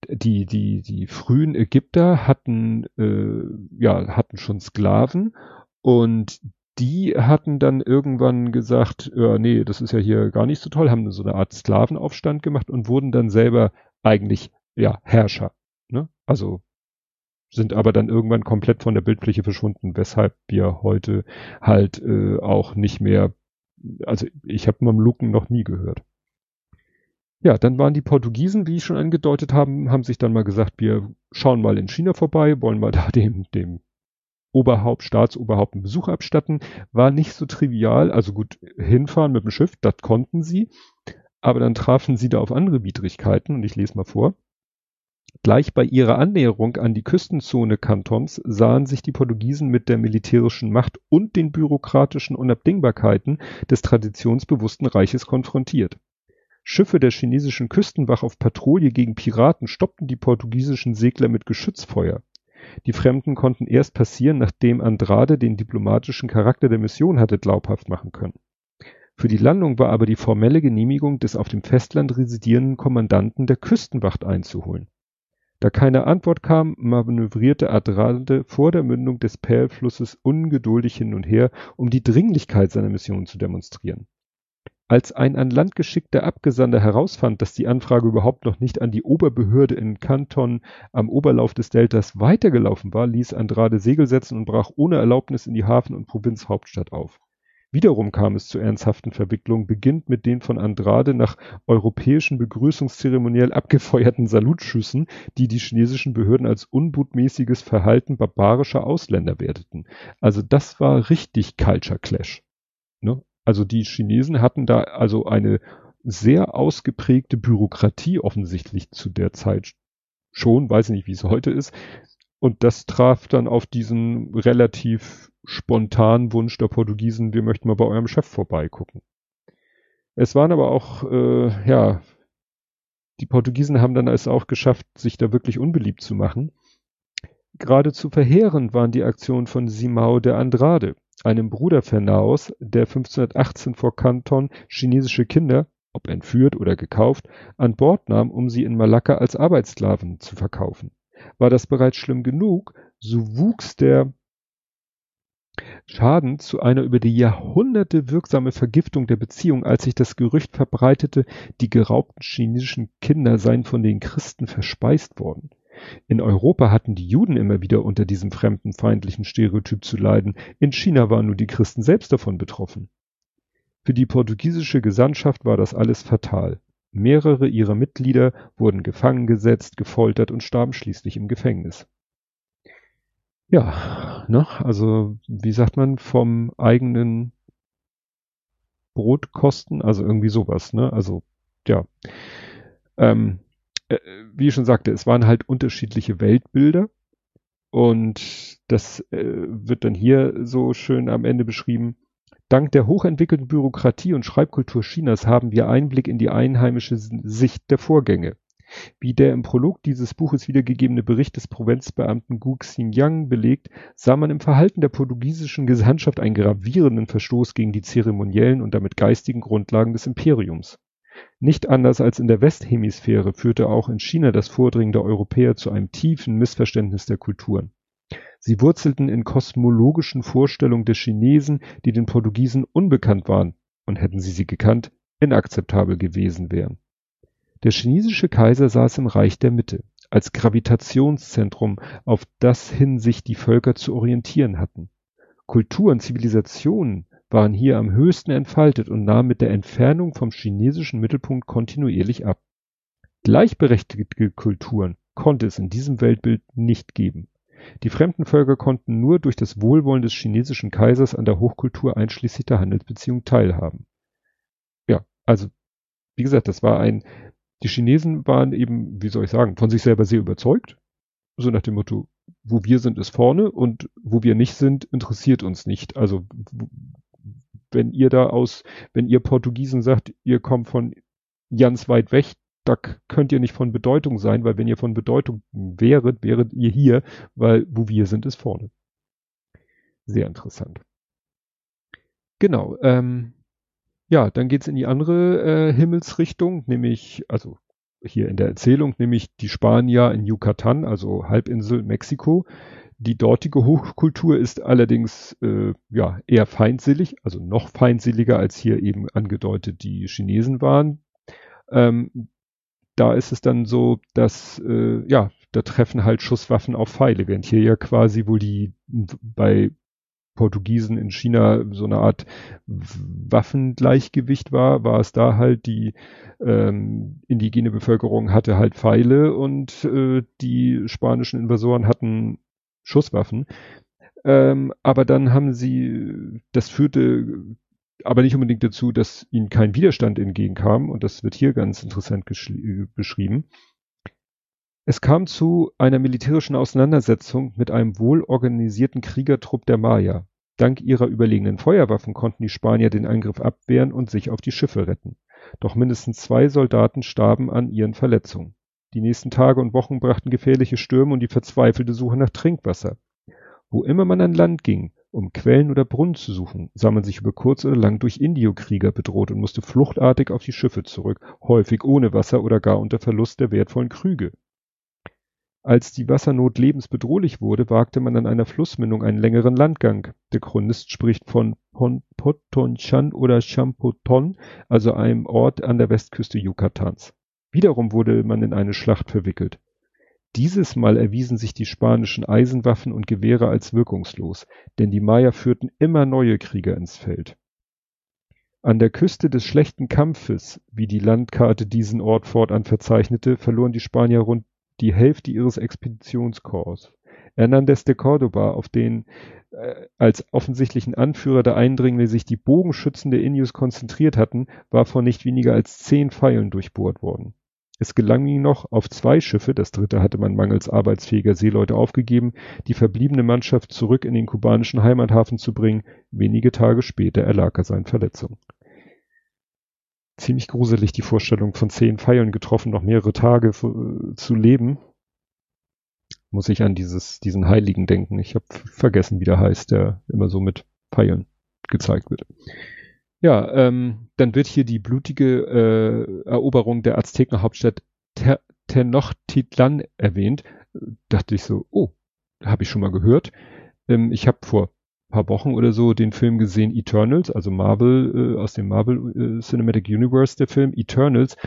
die, die, die frühen Ägypter hatten, äh, ja, hatten schon Sklaven und die hatten dann irgendwann gesagt, ja, nee, das ist ja hier gar nicht so toll, haben so eine Art Sklavenaufstand gemacht und wurden dann selber eigentlich, ja, Herrscher. Ne? Also sind aber dann irgendwann komplett von der Bildfläche verschwunden, weshalb wir heute halt äh, auch nicht mehr, also ich habe Mamluken noch nie gehört. Ja, dann waren die Portugiesen, wie ich schon angedeutet haben, haben sich dann mal gesagt, wir schauen mal in China vorbei, wollen mal [LAUGHS] da dem, dem Oberhaupt, Staatsoberhaupt einen Besuch abstatten. War nicht so trivial, also gut, hinfahren mit dem Schiff, das konnten sie, aber dann trafen sie da auf andere Widrigkeiten und ich lese mal vor. Gleich bei ihrer Annäherung an die Küstenzone Kantons sahen sich die Portugiesen mit der militärischen Macht und den bürokratischen Unabdingbarkeiten des traditionsbewussten Reiches konfrontiert. Schiffe der chinesischen Küstenwache auf Patrouille gegen Piraten stoppten die portugiesischen Segler mit Geschützfeuer. Die Fremden konnten erst passieren, nachdem Andrade den diplomatischen Charakter der Mission hatte glaubhaft machen können. Für die Landung war aber die formelle Genehmigung des auf dem Festland residierenden Kommandanten der Küstenwacht einzuholen. Da keine Antwort kam, manövrierte Adrade vor der Mündung des Perlflusses ungeduldig hin und her, um die Dringlichkeit seiner Mission zu demonstrieren. Als ein an Land geschickter Abgesandter herausfand, dass die Anfrage überhaupt noch nicht an die Oberbehörde in Kanton am Oberlauf des Deltas weitergelaufen war, ließ Andrade Segel setzen und brach ohne Erlaubnis in die Hafen- und Provinzhauptstadt auf. Wiederum kam es zu ernsthaften Verwicklungen, beginnt mit den von Andrade nach europäischen Begrüßungszeremoniell abgefeuerten Salutschüssen, die die chinesischen Behörden als unbutmäßiges Verhalten barbarischer Ausländer werteten. Also das war richtig Culture Clash. Ne? Also die Chinesen hatten da also eine sehr ausgeprägte Bürokratie offensichtlich zu der Zeit schon, weiß nicht, wie es heute ist. Und das traf dann auf diesen relativ spontanen Wunsch der Portugiesen, wir möchten mal bei eurem Chef vorbeigucken. Es waren aber auch, äh, ja, die Portugiesen haben dann es auch geschafft, sich da wirklich unbeliebt zu machen. Geradezu verheerend waren die Aktionen von Simao de Andrade einem Bruder Fernaus, der 1518 vor Kanton chinesische Kinder, ob entführt oder gekauft, an Bord nahm, um sie in Malakka als Arbeitssklaven zu verkaufen. War das bereits schlimm genug, so wuchs der Schaden zu einer über die Jahrhunderte wirksame Vergiftung der Beziehung, als sich das Gerücht verbreitete, die geraubten chinesischen Kinder seien von den Christen verspeist worden. In Europa hatten die Juden immer wieder unter diesem fremdenfeindlichen Stereotyp zu leiden, in China waren nur die Christen selbst davon betroffen. Für die portugiesische Gesandtschaft war das alles fatal. Mehrere ihrer Mitglieder wurden gefangen gesetzt, gefoltert und starben schließlich im Gefängnis. Ja, ne, also wie sagt man, vom eigenen Brotkosten, also irgendwie sowas, ne? Also ja. Ähm, äh, wie ich schon sagte, es waren halt unterschiedliche Weltbilder. Und das äh, wird dann hier so schön am Ende beschrieben. Dank der hochentwickelten Bürokratie und Schreibkultur Chinas haben wir Einblick in die einheimische Sicht der Vorgänge. Wie der im Prolog dieses Buches wiedergegebene Bericht des Provinzbeamten Gu Xinjiang belegt, sah man im Verhalten der portugiesischen Gesandtschaft einen gravierenden Verstoß gegen die zeremoniellen und damit geistigen Grundlagen des Imperiums. Nicht anders als in der Westhemisphäre führte auch in China das Vordringen der Europäer zu einem tiefen Missverständnis der Kulturen. Sie wurzelten in kosmologischen Vorstellungen der Chinesen, die den Portugiesen unbekannt waren und hätten sie sie gekannt, inakzeptabel gewesen wären. Der chinesische Kaiser saß im Reich der Mitte, als Gravitationszentrum, auf das hin sich die Völker zu orientieren hatten. Kulturen, Zivilisationen waren hier am höchsten entfaltet und nahmen mit der Entfernung vom chinesischen Mittelpunkt kontinuierlich ab. Gleichberechtigte Kulturen konnte es in diesem Weltbild nicht geben. Die fremden Völker konnten nur durch das Wohlwollen des chinesischen Kaisers an der Hochkultur einschließlich der Handelsbeziehung teilhaben. Ja, also wie gesagt, das war ein, die Chinesen waren eben, wie soll ich sagen, von sich selber sehr überzeugt. So nach dem Motto, wo wir sind, ist vorne und wo wir nicht sind, interessiert uns nicht. Also wenn ihr da aus, wenn ihr Portugiesen sagt, ihr kommt von ganz weit weg, da könnt ihr nicht von Bedeutung sein, weil wenn ihr von Bedeutung wäret, wäret ihr hier, weil wo wir sind, ist vorne. Sehr interessant. Genau. Ähm, ja, dann geht's in die andere äh, Himmelsrichtung, nämlich, also hier in der Erzählung, nämlich die Spanier in Yucatan, also Halbinsel Mexiko. Die dortige Hochkultur ist allerdings äh, ja eher feindselig, also noch feindseliger als hier eben angedeutet die Chinesen waren. Ähm, da ist es dann so, dass äh, ja da treffen halt Schusswaffen auf Pfeile, während hier ja quasi wohl die bei Portugiesen in China so eine Art Waffengleichgewicht war, war es da halt die ähm, indigene Bevölkerung hatte halt Pfeile und äh, die spanischen Invasoren hatten Schusswaffen. Ähm, aber dann haben sie, das führte aber nicht unbedingt dazu, dass ihnen kein Widerstand entgegenkam. Und das wird hier ganz interessant beschrieben. Es kam zu einer militärischen Auseinandersetzung mit einem wohlorganisierten Kriegertrupp der Maya. Dank ihrer überlegenen Feuerwaffen konnten die Spanier den Angriff abwehren und sich auf die Schiffe retten. Doch mindestens zwei Soldaten starben an ihren Verletzungen. Die nächsten Tage und Wochen brachten gefährliche Stürme und die verzweifelte Suche nach Trinkwasser. Wo immer man an Land ging, um Quellen oder Brunnen zu suchen, sah man sich über kurz oder lang durch Indiokrieger bedroht und musste fluchtartig auf die Schiffe zurück, häufig ohne Wasser oder gar unter Verlust der wertvollen Krüge. Als die Wassernot lebensbedrohlich wurde, wagte man an einer Flussmündung einen längeren Landgang. Der Chronist spricht von Pontonchan oder Champoton, also einem Ort an der Westküste Yucatans. Wiederum wurde man in eine Schlacht verwickelt. Dieses Mal erwiesen sich die spanischen Eisenwaffen und Gewehre als wirkungslos, denn die Maya führten immer neue Krieger ins Feld. An der Küste des schlechten Kampfes, wie die Landkarte diesen Ort fortan verzeichnete, verloren die Spanier rund die Hälfte ihres Expeditionskorps. Hernandez de Cordoba, auf den äh, als offensichtlichen Anführer der Eindringlinge sich die Bogenschützen der Indios konzentriert hatten, war von nicht weniger als zehn Pfeilen durchbohrt worden. Es gelang ihm noch, auf zwei Schiffe, das dritte hatte man mangels arbeitsfähiger Seeleute aufgegeben, die verbliebene Mannschaft zurück in den kubanischen Heimathafen zu bringen. Wenige Tage später erlag er seinen Verletzungen. Ziemlich gruselig die Vorstellung, von zehn Pfeilen getroffen, noch mehrere Tage zu leben. Muss ich an dieses, diesen Heiligen denken. Ich habe vergessen, wie der heißt, der immer so mit Pfeilen gezeigt wird. Ja, ähm, dann wird hier die blutige äh, Eroberung der Aztekenhauptstadt Tenochtitlan erwähnt. Dachte ich so, oh, habe ich schon mal gehört. Ähm, ich habe vor paar Wochen oder so den Film gesehen Eternals, also Marvel, äh, aus dem Marvel äh, Cinematic Universe der Film Eternals.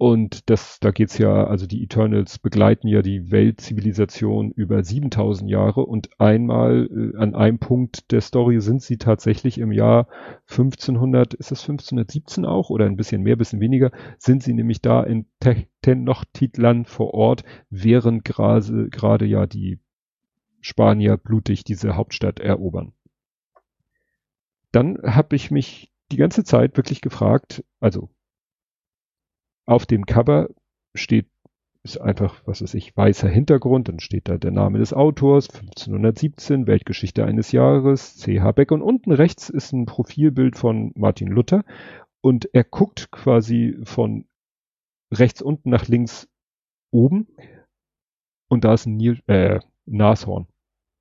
Und das, da geht's ja, also die Eternals begleiten ja die Weltzivilisation über 7000 Jahre und einmal äh, an einem Punkt der Story sind sie tatsächlich im Jahr 1500, ist das 1517 auch oder ein bisschen mehr, bisschen weniger, sind sie nämlich da in Tenochtitlan vor Ort, während gerade ja die Spanier blutig diese Hauptstadt erobern. Dann habe ich mich die ganze Zeit wirklich gefragt, also auf dem Cover steht, ist einfach, was weiß ich, weißer Hintergrund, dann steht da der Name des Autors, 1517, Weltgeschichte eines Jahres, C.H. Beck und unten rechts ist ein Profilbild von Martin Luther und er guckt quasi von rechts unten nach links oben und da ist ein Nil, äh, Nashorn.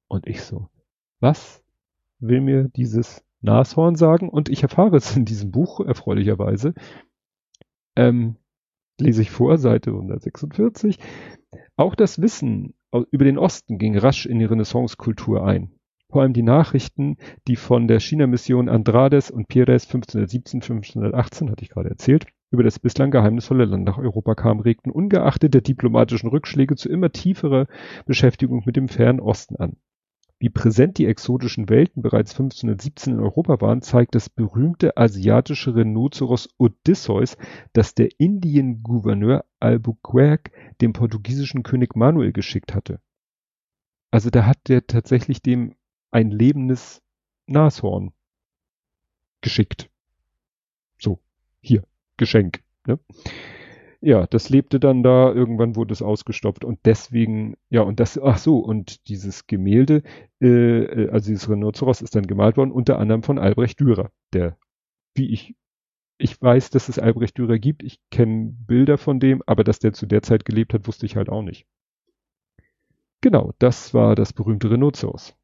Und ich so, was will mir dieses Nashorn sagen? Und ich erfahre es in diesem Buch, erfreulicherweise. Ähm, lese ich vor, Seite 146. Auch das Wissen über den Osten ging rasch in die Renaissance-Kultur ein. Vor allem die Nachrichten, die von der China-Mission Andrades und Pires 1517, 1518, hatte ich gerade erzählt, über das bislang geheimnisvolle Land nach Europa kamen, regten ungeachtet der diplomatischen Rückschläge zu immer tieferer Beschäftigung mit dem fernen Osten an. Wie präsent die exotischen Welten bereits 1517 in Europa waren, zeigt das berühmte asiatische Rhinoceros Odysseus, das der Indien-Gouverneur Albuquerque dem portugiesischen König Manuel geschickt hatte. Also da hat der tatsächlich dem ein lebendes Nashorn geschickt. So, hier, Geschenk. Ne? Ja, das lebte dann da, irgendwann wurde es ausgestopft und deswegen, ja, und das, ach so, und dieses Gemälde, äh, äh, also dieses Rhinoceros ist dann gemalt worden, unter anderem von Albrecht Dürer, der, wie ich, ich weiß, dass es Albrecht Dürer gibt, ich kenne Bilder von dem, aber dass der zu der Zeit gelebt hat, wusste ich halt auch nicht. Genau, das war das berühmte Rhinoceros.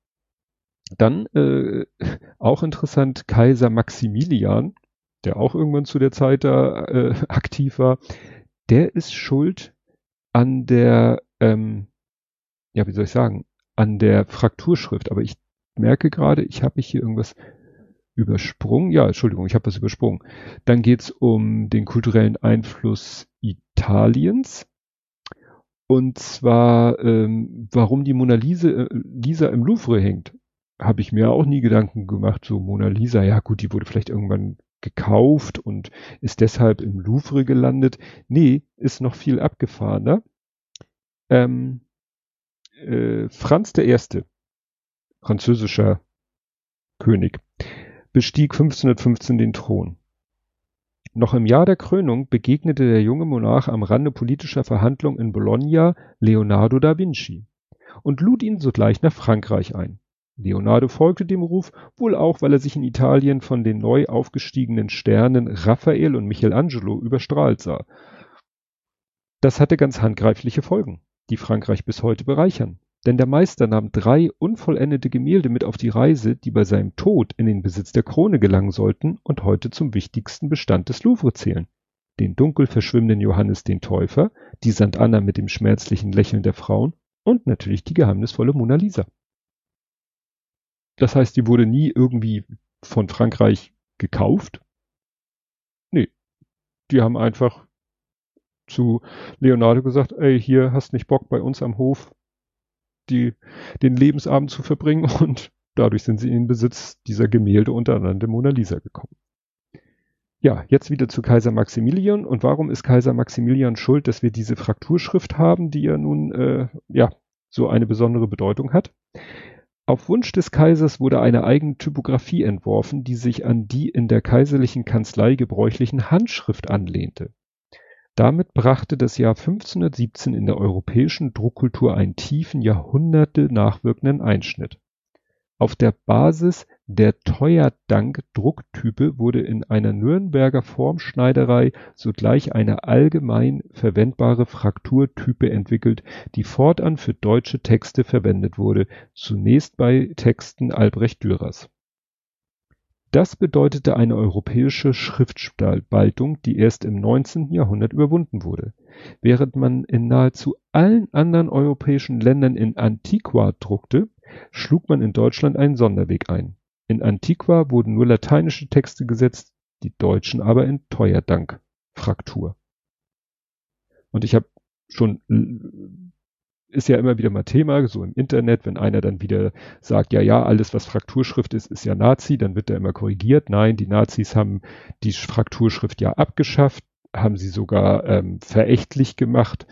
Dann, äh, auch interessant, Kaiser Maximilian, der auch irgendwann zu der Zeit da äh, [LAUGHS] aktiv war, der ist schuld an der, ähm, ja, wie soll ich sagen, an der Frakturschrift. Aber ich merke gerade, ich habe hier irgendwas übersprungen. Ja, Entschuldigung, ich habe was übersprungen. Dann geht's um den kulturellen Einfluss Italiens. Und zwar, ähm, warum die Mona Lisa, äh, Lisa im Louvre hängt. Habe ich mir auch nie Gedanken gemacht. So Mona Lisa, ja gut, die wurde vielleicht irgendwann gekauft und ist deshalb im Louvre gelandet. Nee, ist noch viel abgefahrener. Ähm, äh, Franz I., französischer König, bestieg 1515 den Thron. Noch im Jahr der Krönung begegnete der junge Monarch am Rande politischer Verhandlungen in Bologna Leonardo da Vinci und lud ihn sogleich nach Frankreich ein. Leonardo folgte dem Ruf, wohl auch, weil er sich in Italien von den neu aufgestiegenen Sternen Raphael und Michelangelo überstrahlt sah. Das hatte ganz handgreifliche Folgen, die Frankreich bis heute bereichern. Denn der Meister nahm drei unvollendete Gemälde mit auf die Reise, die bei seinem Tod in den Besitz der Krone gelangen sollten und heute zum wichtigsten Bestand des Louvre zählen. Den dunkel verschwimmenden Johannes den Täufer, die St. Anna mit dem schmerzlichen Lächeln der Frauen und natürlich die geheimnisvolle Mona Lisa. Das heißt, die wurde nie irgendwie von Frankreich gekauft. Nee. Die haben einfach zu Leonardo gesagt, ey, hier hast nicht Bock bei uns am Hof die, den Lebensabend zu verbringen [LAUGHS] und dadurch sind sie in den Besitz dieser Gemälde unter anderem der Mona Lisa gekommen. Ja, jetzt wieder zu Kaiser Maximilian. Und warum ist Kaiser Maximilian schuld, dass wir diese Frakturschrift haben, die ja nun äh, ja so eine besondere Bedeutung hat? Auf Wunsch des Kaisers wurde eine eigene Typografie entworfen, die sich an die in der kaiserlichen Kanzlei gebräuchlichen Handschrift anlehnte. Damit brachte das Jahr 1517 in der europäischen Druckkultur einen tiefen, Jahrhunderte nachwirkenden Einschnitt. Auf der Basis der Teuerdank-Drucktype wurde in einer Nürnberger Formschneiderei sogleich eine allgemein verwendbare Frakturtype entwickelt, die fortan für deutsche Texte verwendet wurde, zunächst bei Texten Albrecht Dürers das bedeutete eine europäische Schriftspaltung, die erst im 19. Jahrhundert überwunden wurde. Während man in nahezu allen anderen europäischen Ländern in Antiqua druckte, schlug man in Deutschland einen Sonderweg ein. In Antiqua wurden nur lateinische Texte gesetzt, die Deutschen aber in Teuerdank-Fraktur. Und ich habe schon ist ja immer wieder mal Thema, so im Internet, wenn einer dann wieder sagt, ja, ja, alles, was Frakturschrift ist, ist ja Nazi, dann wird er immer korrigiert. Nein, die Nazis haben die Frakturschrift ja abgeschafft, haben sie sogar ähm, verächtlich gemacht,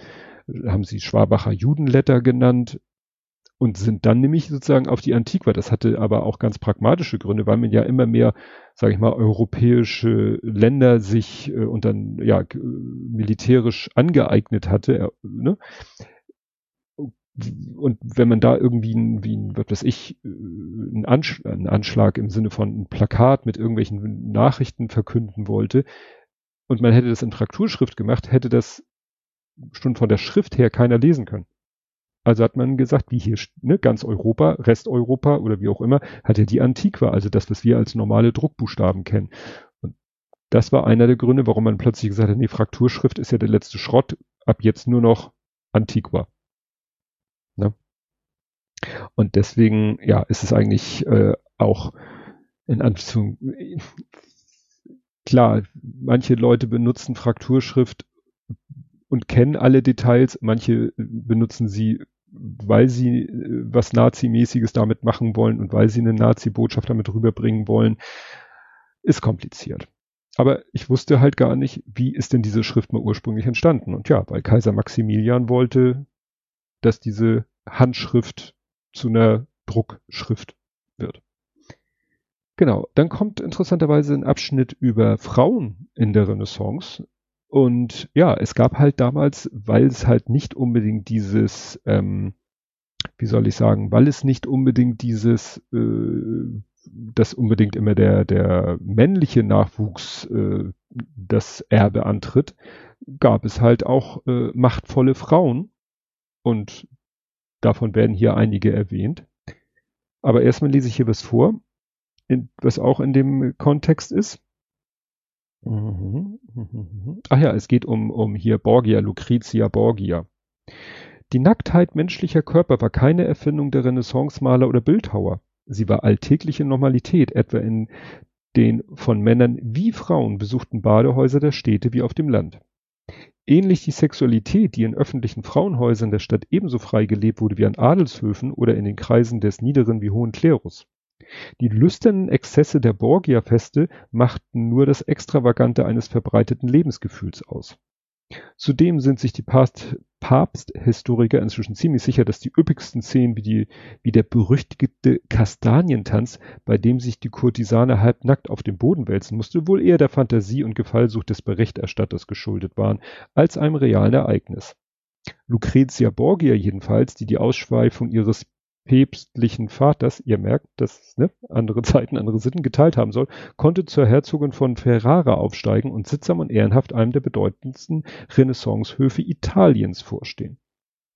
haben sie Schwabacher Judenletter genannt und sind dann nämlich sozusagen auf die Antiqua. Das hatte aber auch ganz pragmatische Gründe, weil man ja immer mehr, sage ich mal, europäische Länder sich äh, und dann ja militärisch angeeignet hatte. Äh, ne? und wenn man da irgendwie ein, wie ein, was weiß ich, äh, ein, Ansch ein Anschlag im Sinne von ein Plakat mit irgendwelchen Nachrichten verkünden wollte und man hätte das in Frakturschrift gemacht, hätte das schon von der Schrift her keiner lesen können. Also hat man gesagt, wie hier, ne, ganz Europa, Resteuropa oder wie auch immer, hat ja die Antiqua, also das, was wir als normale Druckbuchstaben kennen. Und das war einer der Gründe, warum man plötzlich gesagt hat, nee, Frakturschrift ist ja der letzte Schrott, ab jetzt nur noch Antiqua. Ne? Und deswegen, ja, ist es eigentlich äh, auch in Anführung, klar, manche Leute benutzen Frakturschrift und kennen alle Details, manche benutzen sie, weil sie äh, was Nazimäßiges damit machen wollen und weil sie eine Nazi-Botschaft damit rüberbringen wollen, ist kompliziert. Aber ich wusste halt gar nicht, wie ist denn diese Schrift mal ursprünglich entstanden. Und ja, weil Kaiser Maximilian wollte, dass diese Handschrift zu einer Druckschrift wird. Genau, dann kommt interessanterweise ein Abschnitt über Frauen in der Renaissance. Und ja, es gab halt damals, weil es halt nicht unbedingt dieses, ähm, wie soll ich sagen, weil es nicht unbedingt dieses, äh, dass unbedingt immer der, der männliche Nachwuchs äh, das Erbe antritt, gab es halt auch äh, machtvolle Frauen. Und Davon werden hier einige erwähnt. Aber erstmal lese ich hier was vor, in, was auch in dem Kontext ist. Mhm. Ach ja, es geht um, um hier Borgia, Lucrezia Borgia. Die Nacktheit menschlicher Körper war keine Erfindung der Renaissance-Maler oder Bildhauer. Sie war alltägliche Normalität, etwa in den von Männern wie Frauen besuchten Badehäuser der Städte wie auf dem Land. Ähnlich die Sexualität, die in öffentlichen Frauenhäusern der Stadt ebenso frei gelebt wurde wie an Adelshöfen oder in den Kreisen des niederen wie hohen Klerus. Die lüsternen Exzesse der Borgia-Feste machten nur das Extravagante eines verbreiteten Lebensgefühls aus Zudem sind sich die Papsthistoriker inzwischen ziemlich sicher, dass die üppigsten Szenen wie, die, wie der berüchtigte Kastanientanz, bei dem sich die Kurtisane halbnackt auf dem Boden wälzen musste, wohl eher der Fantasie und Gefallsucht des Berichterstatters geschuldet waren, als einem realen Ereignis. Lucrezia Borgia jedenfalls, die die Ausschweifung ihres päpstlichen Vaters, ihr merkt, dass ne, andere [LAUGHS] Zeiten, andere Sitten geteilt haben soll, konnte zur Herzogin von Ferrara aufsteigen und sittsam und ehrenhaft einem der bedeutendsten Renaissancehöfe Italiens vorstehen.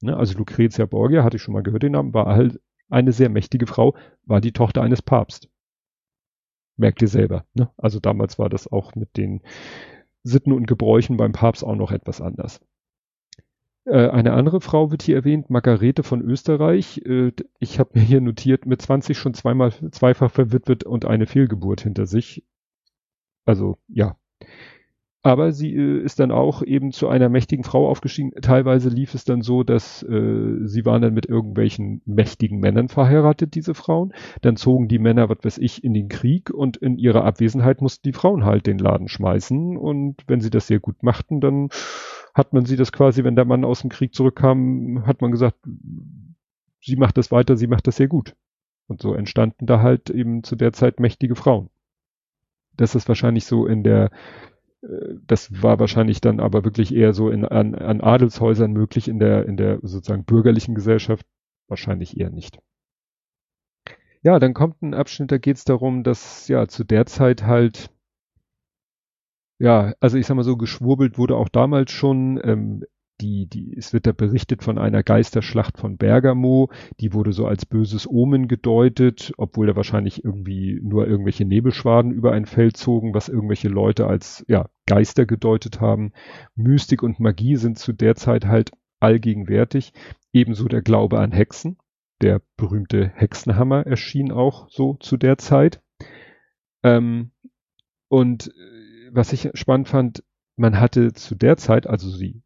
Ne, also Lucrezia Borgia, hatte ich schon mal gehört den Namen, war halt eine sehr mächtige Frau, war die Tochter eines Papst. Merkt ihr selber. Ne? Also damals war das auch mit den Sitten und Gebräuchen beim Papst auch noch etwas anders. Äh, eine andere Frau wird hier erwähnt, Margarete von Österreich. Äh, ich habe mir hier notiert, mit 20 schon zweimal zweifach verwitwet und eine Fehlgeburt hinter sich. Also ja, aber sie äh, ist dann auch eben zu einer mächtigen Frau aufgestiegen. Teilweise lief es dann so, dass äh, sie waren dann mit irgendwelchen mächtigen Männern verheiratet, diese Frauen. Dann zogen die Männer, was weiß ich, in den Krieg und in ihrer Abwesenheit mussten die Frauen halt den Laden schmeißen. Und wenn sie das sehr gut machten, dann hat man sie das quasi, wenn der Mann aus dem Krieg zurückkam, hat man gesagt, sie macht das weiter, sie macht das sehr gut. Und so entstanden da halt eben zu der Zeit mächtige Frauen. Das ist wahrscheinlich so in der das war wahrscheinlich dann aber wirklich eher so in, an, an Adelshäusern möglich in der, in der sozusagen bürgerlichen Gesellschaft. Wahrscheinlich eher nicht. Ja, dann kommt ein Abschnitt, da geht es darum, dass ja zu der Zeit halt, ja, also ich sag mal so, geschwurbelt wurde auch damals schon. Ähm, die, die, es wird da berichtet von einer Geisterschlacht von Bergamo, die wurde so als böses Omen gedeutet, obwohl da wahrscheinlich irgendwie nur irgendwelche Nebelschwaden über ein Feld zogen, was irgendwelche Leute als, ja, Geister gedeutet haben. Mystik und Magie sind zu der Zeit halt allgegenwärtig. Ebenso der Glaube an Hexen. Der berühmte Hexenhammer erschien auch so zu der Zeit. Ähm, und äh, was ich spannend fand, man hatte zu der Zeit, also sie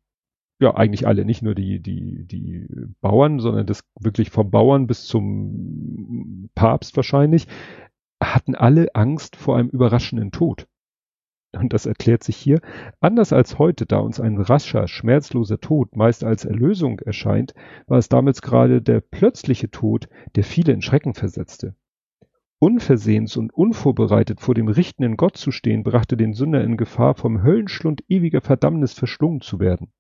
ja, eigentlich alle, nicht nur die, die, die Bauern, sondern das wirklich vom Bauern bis zum Papst wahrscheinlich, hatten alle Angst vor einem überraschenden Tod. Und das erklärt sich hier. Anders als heute, da uns ein rascher, schmerzloser Tod meist als Erlösung erscheint, war es damals gerade der plötzliche Tod, der viele in Schrecken versetzte. Unversehens und unvorbereitet vor dem richtenden Gott zu stehen, brachte den Sünder in Gefahr, vom Höllenschlund ewiger Verdammnis verschlungen zu werden.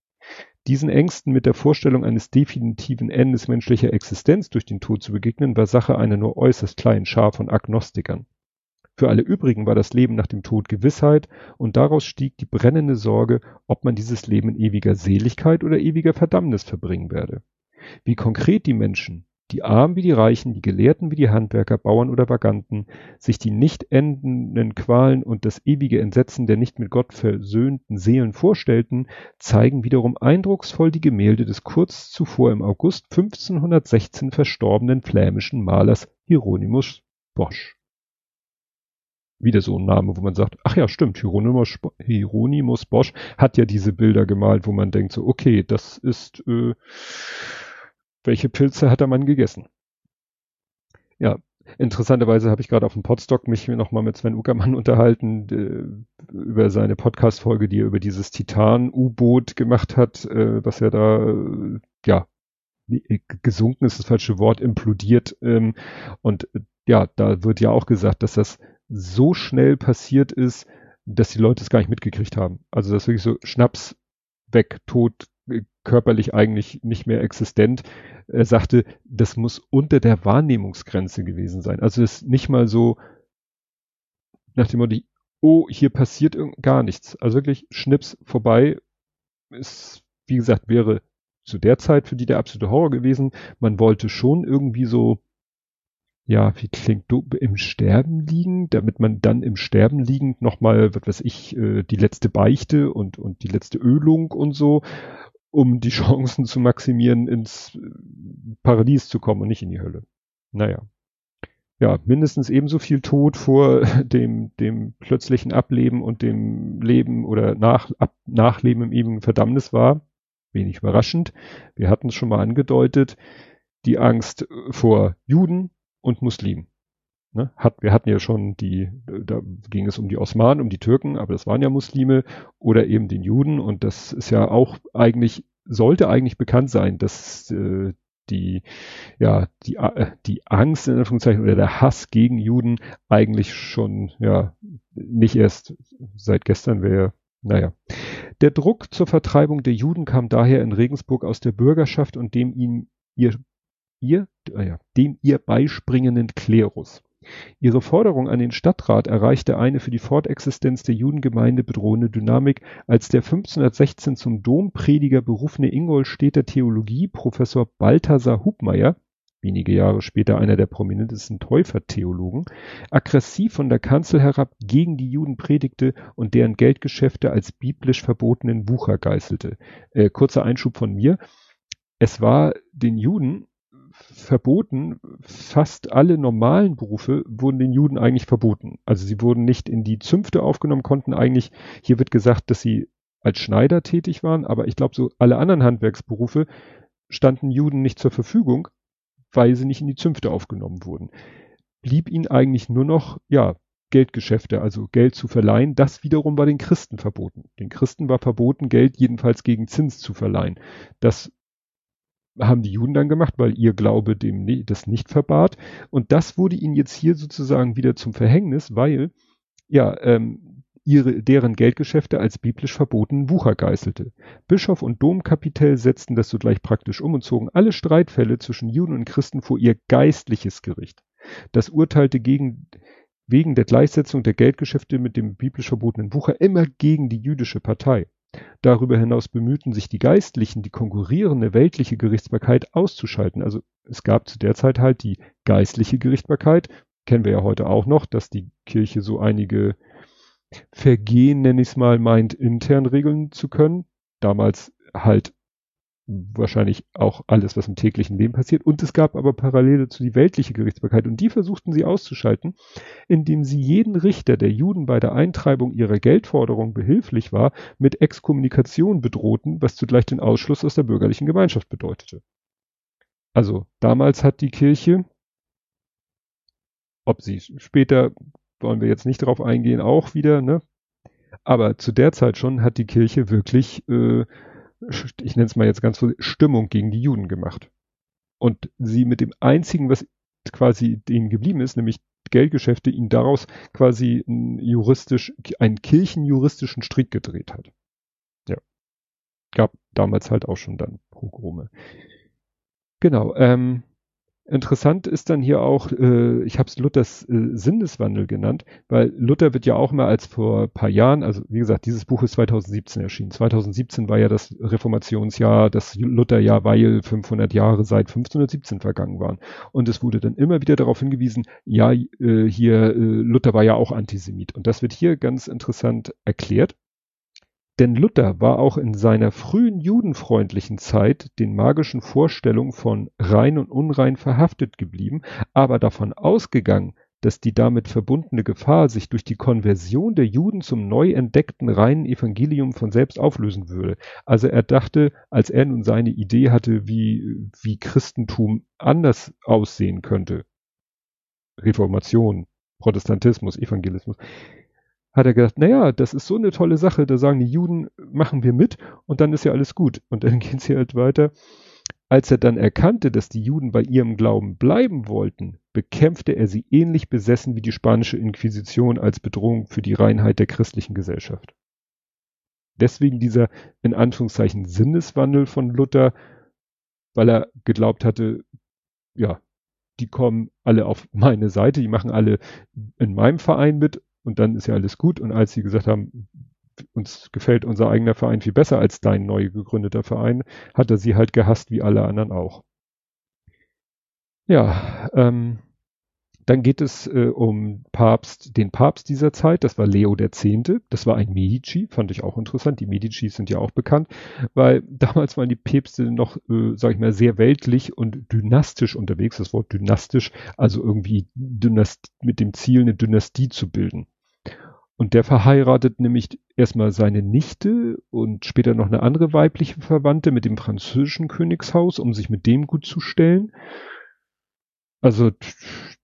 Diesen Ängsten mit der Vorstellung eines definitiven Endes menschlicher Existenz durch den Tod zu begegnen, war Sache einer nur äußerst kleinen Schar von Agnostikern. Für alle übrigen war das Leben nach dem Tod Gewissheit und daraus stieg die brennende Sorge, ob man dieses Leben in ewiger Seligkeit oder ewiger Verdammnis verbringen werde. Wie konkret die Menschen, die Armen wie die Reichen, die Gelehrten wie die Handwerker, Bauern oder Vaganten, sich die nicht endenden Qualen und das ewige Entsetzen der nicht mit Gott versöhnten Seelen vorstellten, zeigen wiederum eindrucksvoll die Gemälde des kurz zuvor im August 1516 verstorbenen flämischen Malers Hieronymus Bosch. Wieder so ein Name, wo man sagt, ach ja, stimmt, Hieronymus, Hieronymus Bosch hat ja diese Bilder gemalt, wo man denkt so, okay, das ist äh, welche Pilze hat der Mann gegessen? Ja, interessanterweise habe ich gerade auf dem Podstock mich nochmal mit Sven Uckermann [LAUGHS] unterhalten äh, über seine Podcast-Folge, die er über dieses Titan-U-Boot gemacht hat, äh, was er da, äh, ja, gesunken ist das falsche Wort, implodiert. Ähm, und ja, da wird ja auch gesagt, dass das so schnell passiert ist, dass die Leute es gar nicht mitgekriegt haben. Also das ist wirklich so Schnaps, weg, tot, körperlich eigentlich nicht mehr existent. Er sagte, das muss unter der Wahrnehmungsgrenze gewesen sein. Also es ist nicht mal so nach dem Motto, oh, hier passiert gar nichts. Also wirklich Schnips vorbei. Ist, wie gesagt, wäre zu der Zeit für die der absolute Horror gewesen. Man wollte schon irgendwie so, ja, wie klingt du, im Sterben liegen, damit man dann im Sterben liegend nochmal, was weiß ich, äh, die letzte Beichte und, und die letzte Ölung und so um die [LAUGHS] Chancen zu maximieren, ins äh, Paradies zu kommen und nicht in die Hölle. Naja. Ja, mindestens ebenso viel Tod vor [LAUGHS] dem, dem plötzlichen Ableben und dem Leben oder nach, Ab, Nachleben im ewigen Verdammnis war. Wenig überraschend. Wir hatten es schon mal angedeutet. Die Angst vor Juden und Muslimen. Ne, hat, wir hatten ja schon die, da ging es um die Osmanen, um die Türken, aber das waren ja Muslime oder eben den Juden und das ist ja auch eigentlich, sollte eigentlich bekannt sein, dass äh, die, ja, die, äh, die Angst in Anführungszeichen oder der Hass gegen Juden eigentlich schon, ja, nicht erst seit gestern wäre, naja. Der Druck zur Vertreibung der Juden kam daher in Regensburg aus der Bürgerschaft und dem ihm ihr, ihr, äh, ja, dem ihr beispringenden Klerus. Ihre Forderung an den Stadtrat erreichte eine für die Fortexistenz der Judengemeinde bedrohende Dynamik, als der 1516 zum Domprediger berufene Ingolstädter Theologie-Professor Balthasar Hubmeier wenige Jahre später einer der prominentesten Täufertheologen, aggressiv von der Kanzel herab gegen die Juden predigte und deren Geldgeschäfte als biblisch verbotenen Wucher geißelte. Äh, kurzer Einschub von mir. Es war den Juden verboten, fast alle normalen Berufe wurden den Juden eigentlich verboten. Also sie wurden nicht in die Zünfte aufgenommen, konnten eigentlich, hier wird gesagt, dass sie als Schneider tätig waren, aber ich glaube, so alle anderen Handwerksberufe standen Juden nicht zur Verfügung, weil sie nicht in die Zünfte aufgenommen wurden. Blieb ihnen eigentlich nur noch, ja, Geldgeschäfte, also Geld zu verleihen. Das wiederum war den Christen verboten. Den Christen war verboten, Geld jedenfalls gegen Zins zu verleihen. Das haben die Juden dann gemacht, weil ihr Glaube dem das nicht verbat. Und das wurde ihnen jetzt hier sozusagen wieder zum Verhängnis, weil ja ähm, ihre deren Geldgeschäfte als biblisch verbotenen Wucher geißelte. Bischof und Domkapitel setzten das sogleich praktisch um und zogen alle Streitfälle zwischen Juden und Christen vor ihr geistliches Gericht. Das urteilte gegen wegen der Gleichsetzung der Geldgeschäfte mit dem biblisch verbotenen Wucher immer gegen die jüdische Partei. Darüber hinaus bemühten sich die Geistlichen, die konkurrierende weltliche Gerichtsbarkeit auszuschalten. Also es gab zu der Zeit halt die geistliche Gerichtsbarkeit, kennen wir ja heute auch noch, dass die Kirche so einige Vergehen, nenne ich es mal, meint, intern regeln zu können. Damals halt wahrscheinlich auch alles, was im täglichen Leben passiert. Und es gab aber Parallele zu die weltliche Gerichtsbarkeit und die versuchten sie auszuschalten, indem sie jeden Richter, der Juden bei der Eintreibung ihrer Geldforderung behilflich war, mit Exkommunikation bedrohten, was zugleich den Ausschluss aus der bürgerlichen Gemeinschaft bedeutete. Also damals hat die Kirche, ob sie später, wollen wir jetzt nicht darauf eingehen, auch wieder, ne? Aber zu der Zeit schon hat die Kirche wirklich äh, [LAUGHS] ich nenne es mal jetzt ganz Stimmung gegen die Juden gemacht. Und sie mit dem einzigen, was quasi denen geblieben ist, nämlich Geldgeschäfte, ihn daraus quasi einen juristisch, einen kirchenjuristischen Strick gedreht hat. Ja. Gab damals halt auch schon dann Pogrome. Genau, ähm, Interessant ist dann hier auch, äh, ich habe es Luthers äh, Sinneswandel genannt, weil Luther wird ja auch mal als vor paar Jahren, also wie gesagt, dieses Buch ist 2017 erschienen. 2017 war ja das Reformationsjahr, das Lutherjahr, weil 500 Jahre seit 1517 vergangen waren. Und es wurde dann immer wieder darauf hingewiesen, ja, äh, hier, äh, Luther war ja auch Antisemit. Und das wird hier ganz interessant erklärt. Denn Luther war auch in seiner frühen judenfreundlichen Zeit den magischen Vorstellungen von rein und unrein verhaftet geblieben, aber davon ausgegangen, dass die damit verbundene Gefahr sich durch die Konversion der Juden zum neu entdeckten reinen Evangelium von selbst auflösen würde. Also er dachte, als er nun seine Idee hatte, wie, wie Christentum anders aussehen könnte, Reformation, Protestantismus, Evangelismus, hat er gedacht, naja, das ist so eine tolle Sache, da sagen die Juden, machen wir mit und dann ist ja alles gut. Und dann [LAUGHS] geht sie halt weiter. Als er dann erkannte, dass die Juden bei ihrem Glauben bleiben wollten, bekämpfte er sie ähnlich besessen wie die spanische Inquisition als Bedrohung für die Reinheit der christlichen Gesellschaft. Deswegen dieser in Anführungszeichen Sinneswandel von Luther, weil er geglaubt hatte, ja, die kommen alle auf meine Seite, die machen alle in meinem Verein mit und dann ist ja alles gut. Und als sie gesagt haben, uns gefällt unser eigener Verein viel besser als dein neu gegründeter Verein, hat er sie halt gehasst wie alle anderen auch. Ja, ähm, dann geht es äh, um Papst, den Papst dieser Zeit, das war Leo X. Das war ein Medici, fand ich auch interessant. Die Medici sind ja auch bekannt, weil [LAUGHS] damals waren die Päpste noch, äh, sag ich mal, sehr weltlich und dynastisch unterwegs. Das Wort dynastisch, also irgendwie Dynast mit dem Ziel, eine Dynastie zu bilden. Und der verheiratet nämlich erstmal seine Nichte und später noch eine andere weibliche Verwandte mit dem französischen Königshaus, um sich mit dem gut zu stellen. Also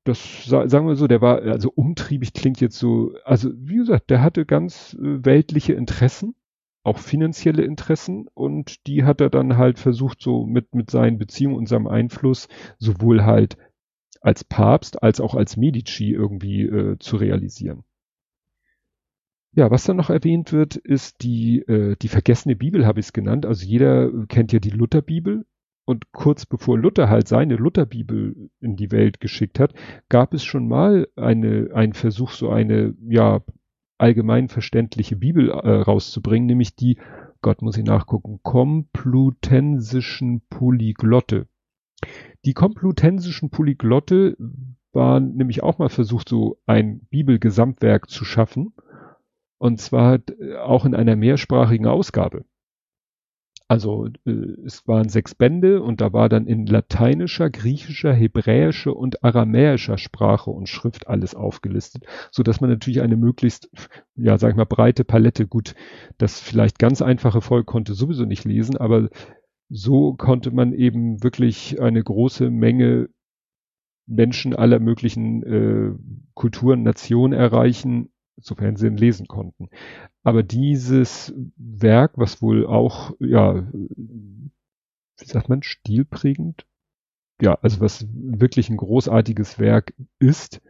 das sagen wir so, der war also umtriebig klingt jetzt so, also wie gesagt, der hatte ganz äh, weltliche Interessen, auch finanzielle Interessen und die hat er dann halt versucht so mit mit seinen Beziehungen und seinem Einfluss sowohl halt als Papst als auch als Medici irgendwie äh, zu realisieren. Ja, was dann noch erwähnt wird, ist die, äh, die vergessene Bibel, habe ich es genannt. Also jeder kennt ja die Lutherbibel. Und kurz bevor Luther halt seine Lutherbibel in die Welt geschickt hat, gab es schon mal eine, einen Versuch, so eine, ja, allgemein verständliche Bibel äh, rauszubringen, nämlich die, Gott muss ich nachgucken, komplutensischen Polyglotte. Die komplutensischen Polyglotte waren nämlich auch mal versucht, so ein Bibelgesamtwerk zu schaffen. Und zwar auch in einer mehrsprachigen Ausgabe. Also äh, es waren sechs Bände und da war dann in lateinischer, griechischer, hebräischer und aramäischer Sprache und Schrift alles aufgelistet, so dass man natürlich eine möglichst, ja, sag ich mal, breite Palette, gut, das vielleicht ganz einfache Volk konnte sowieso nicht lesen, aber so konnte man eben wirklich eine große Menge Menschen aller möglichen äh, Kulturen, Nationen erreichen, sofern sie ihn lesen konnten. Aber dieses Werk, was wohl auch, ja, wie sagt man, stilprägend, ja, also was wirklich ein großartiges Werk ist,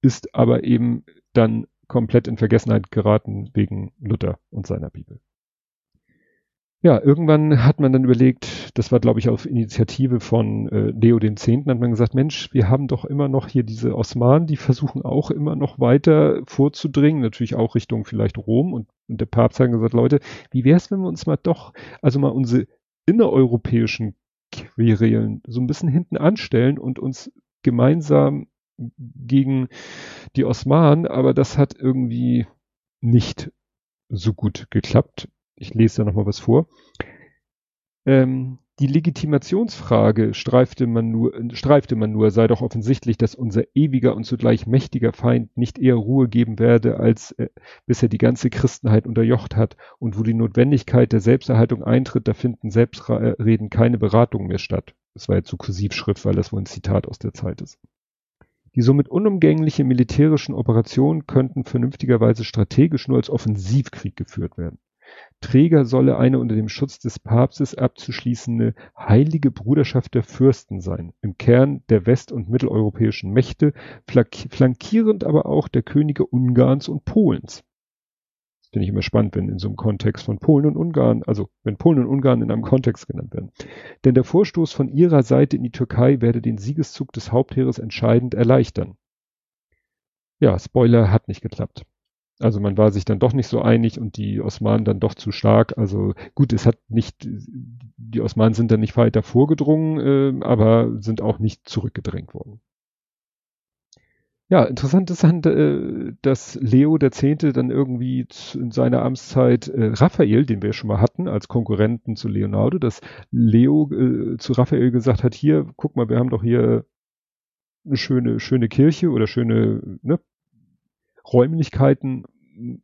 ist aber eben dann komplett in Vergessenheit geraten wegen Luther und seiner Bibel. Ja, irgendwann hat man dann überlegt, das war glaube ich auf Initiative von äh, Leo den Zehnten, hat man gesagt, Mensch, wir haben doch immer noch hier diese Osmanen, die versuchen auch immer noch weiter vorzudringen, natürlich auch Richtung vielleicht Rom. Und, und der Papst hat gesagt, Leute, wie wäre es, wenn wir uns mal doch, also mal unsere innereuropäischen Querelen so ein bisschen hinten anstellen und uns gemeinsam gegen die Osmanen, aber das hat irgendwie nicht so gut geklappt ich lese da nochmal was vor. Ähm, die Legitimationsfrage streifte man nur, streifte man nur, sei doch offensichtlich, dass unser ewiger und zugleich mächtiger Feind nicht eher Ruhe geben werde, als äh, bis er die ganze Christenheit unterjocht hat. Und wo die Notwendigkeit der Selbsterhaltung eintritt, da finden Selbstreden keine Beratungen mehr statt. Das war jetzt so Kursivschrift, weil das wohl ein Zitat aus der Zeit ist. Die somit unumgängliche militärischen Operationen könnten vernünftigerweise strategisch nur als Offensivkrieg geführt werden. Träger solle eine unter dem Schutz des Papstes abzuschließende heilige Bruderschaft der Fürsten sein, im Kern der west- und mitteleuropäischen Mächte, flankierend aber auch der Könige Ungarns und Polens. Finde ich immer spannend, wenn in so einem Kontext von Polen und Ungarn, also wenn Polen und Ungarn in einem Kontext genannt werden. Denn der Vorstoß von ihrer Seite in die Türkei werde den Siegeszug des Hauptheeres entscheidend erleichtern. Ja, Spoiler hat nicht geklappt. Also man war sich dann doch nicht so einig und die Osmanen dann doch zu stark. Also gut, es hat nicht, die Osmanen sind dann nicht weiter vorgedrungen, äh, aber sind auch nicht zurückgedrängt worden. Ja, interessant ist, äh, dass Leo Zehnte dann irgendwie in seiner Amtszeit äh, Raphael, den wir schon mal hatten, als Konkurrenten zu Leonardo, dass Leo äh, zu Raphael gesagt hat, hier, guck mal, wir haben doch hier eine schöne, schöne Kirche oder schöne ne, Räumlichkeiten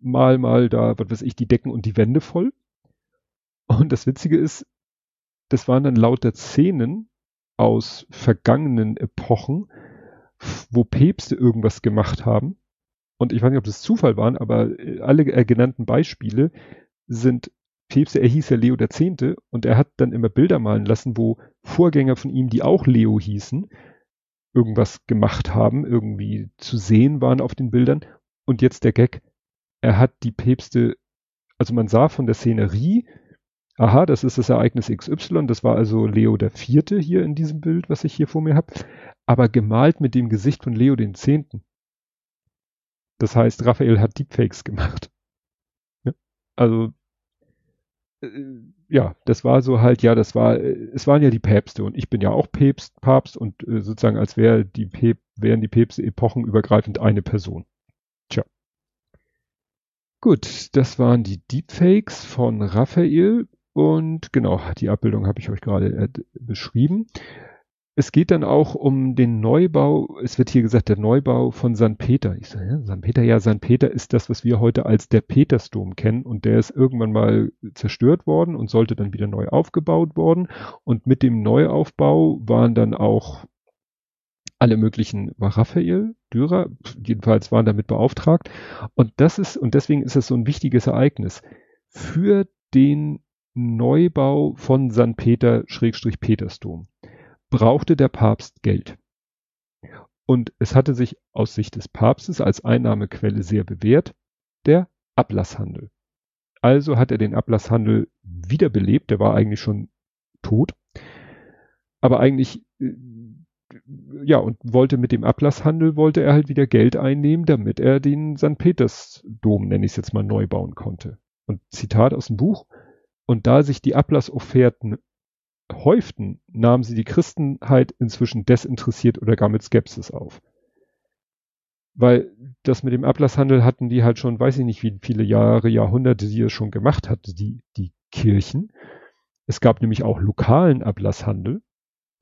mal, mal da, was weiß ich, die Decken und die Wände voll. Und das Witzige ist, das waren dann lauter Szenen aus vergangenen Epochen, wo Päpste irgendwas gemacht haben. Und ich weiß nicht, ob das Zufall waren, aber äh, alle genannten Beispiele sind Päpste, er hieß ja Leo Zehnte und er hat dann immer Bilder malen lassen, wo Vorgänger von ihm, die auch Leo hießen, irgendwas gemacht haben, irgendwie zu sehen waren auf den Bildern und jetzt der Gag, er hat die Päpste, also man sah von der Szenerie, aha, das ist das Ereignis XY, das war also Leo der Vierte hier in diesem Bild, was ich hier vor mir habe, aber gemalt mit dem Gesicht von Leo den Zehnten. Das heißt, Raphael hat Deepfakes gemacht. Ja? Also äh, ja, das war so halt, ja, das war, äh, es waren ja die Päpste und ich bin ja auch Päpst, Papst und äh, sozusagen als wäre die Päp wären die Päpste epochenübergreifend eine Person. Gut, das waren die Deepfakes von Raphael und genau, die Abbildung habe ich euch gerade äh, beschrieben. Es geht dann auch um den Neubau, es wird hier gesagt, der Neubau von St. Peter. Ich sage, ja, St. Peter, ja, St. Peter ist das, was wir heute als der Petersdom kennen und der ist irgendwann mal zerstört worden und sollte dann wieder neu aufgebaut worden. Und mit dem Neuaufbau waren dann auch alle möglichen, war Raphael, Dürer, jedenfalls waren damit beauftragt. Und das ist, und deswegen ist es so ein wichtiges Ereignis. Für den Neubau von St. Peter Schrägstrich Petersdom brauchte der Papst Geld. Und es hatte sich aus Sicht des Papstes als Einnahmequelle sehr bewährt, der Ablasshandel. Also hat er den Ablasshandel wiederbelebt, der war eigentlich schon tot. Aber eigentlich äh, ja, und wollte mit dem Ablasshandel, wollte er halt wieder Geld einnehmen, damit er den St. Petersdom, nenne ich es jetzt mal, neu bauen konnte. Und Zitat aus dem Buch, und da sich die Ablassofferten häuften, nahmen sie die Christenheit inzwischen desinteressiert oder gar mit Skepsis auf. Weil das mit dem Ablasshandel hatten die halt schon, weiß ich nicht, wie viele Jahre, Jahrhunderte die es schon gemacht hatte, die, die Kirchen. Es gab nämlich auch lokalen Ablasshandel,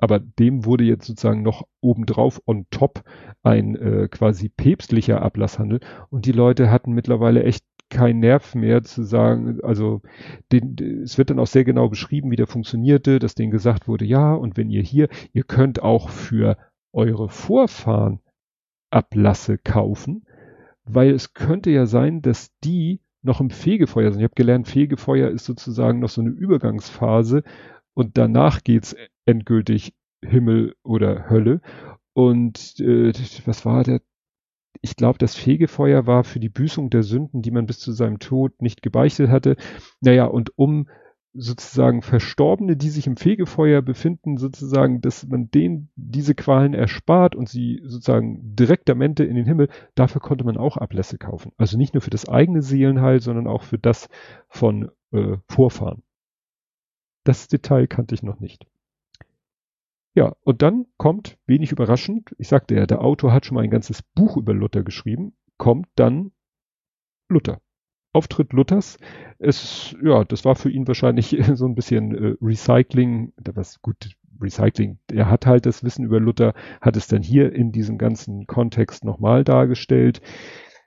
aber dem wurde jetzt sozusagen noch obendrauf on top ein äh, quasi päpstlicher Ablasshandel und die Leute hatten mittlerweile echt kein Nerv mehr zu sagen, also den, es wird dann auch sehr genau beschrieben, wie der funktionierte, dass denen gesagt wurde, ja, und wenn ihr hier, ihr könnt auch für eure Vorfahren Ablasse kaufen, weil es könnte ja sein, dass die noch im Fegefeuer sind. Ich habe gelernt, Fegefeuer ist sozusagen noch so eine Übergangsphase und danach geht's endgültig Himmel oder Hölle. Und äh, was war der ich glaube, das Fegefeuer war für die Büßung der Sünden, die man bis zu seinem Tod nicht gebeichtet hatte. Naja, und um sozusagen Verstorbene, die sich im Fegefeuer befinden, sozusagen, dass man denen diese Qualen erspart und sie sozusagen Direktamente in den Himmel, dafür konnte man auch Ablässe kaufen. Also nicht nur für das eigene Seelenheil, sondern auch für das von äh, Vorfahren. Das Detail kannte ich noch nicht. Ja, und dann kommt, wenig überraschend, ich sagte ja, der Autor hat schon mal ein ganzes Buch über Luther geschrieben, kommt dann Luther. Auftritt Luthers. Es, ja, das war für ihn wahrscheinlich [LAUGHS] so ein bisschen äh, Recycling, was gut, Recycling. Er hat halt das Wissen über Luther, hat es dann hier in diesem ganzen Kontext nochmal dargestellt,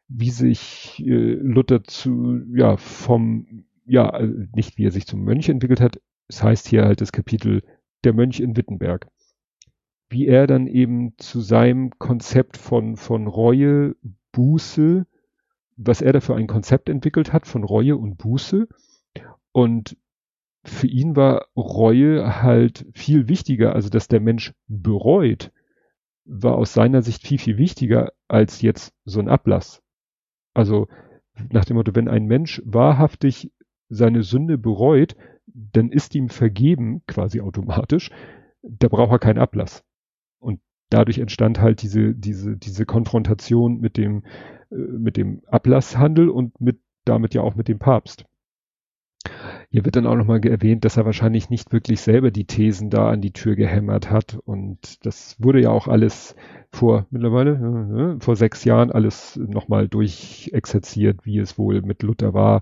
wie sich äh, Luther zu, ja, vom, ja, nicht wie er sich zum Mönch entwickelt hat. Es heißt hier halt das Kapitel der Mönch in Wittenberg wie er dann eben zu seinem Konzept von, von Reue, Buße, was er da für ein Konzept entwickelt hat von Reue und Buße. Und für ihn war Reue halt viel wichtiger, also dass der Mensch bereut, war aus seiner Sicht viel, viel wichtiger als jetzt so ein Ablass. Also nach dem Motto, wenn ein Mensch wahrhaftig seine Sünde bereut, dann ist ihm vergeben, quasi automatisch, da braucht er keinen Ablass dadurch entstand halt diese, diese, diese Konfrontation mit dem, äh, mit dem Ablasshandel und mit, damit ja auch mit dem Papst. Hier wird dann auch nochmal erwähnt, dass er wahrscheinlich nicht wirklich selber die Thesen da an die Tür gehämmert hat. Und das wurde ja auch alles vor mittlerweile, äh, vor sechs Jahren alles nochmal durchexerziert, wie es wohl mit Luther war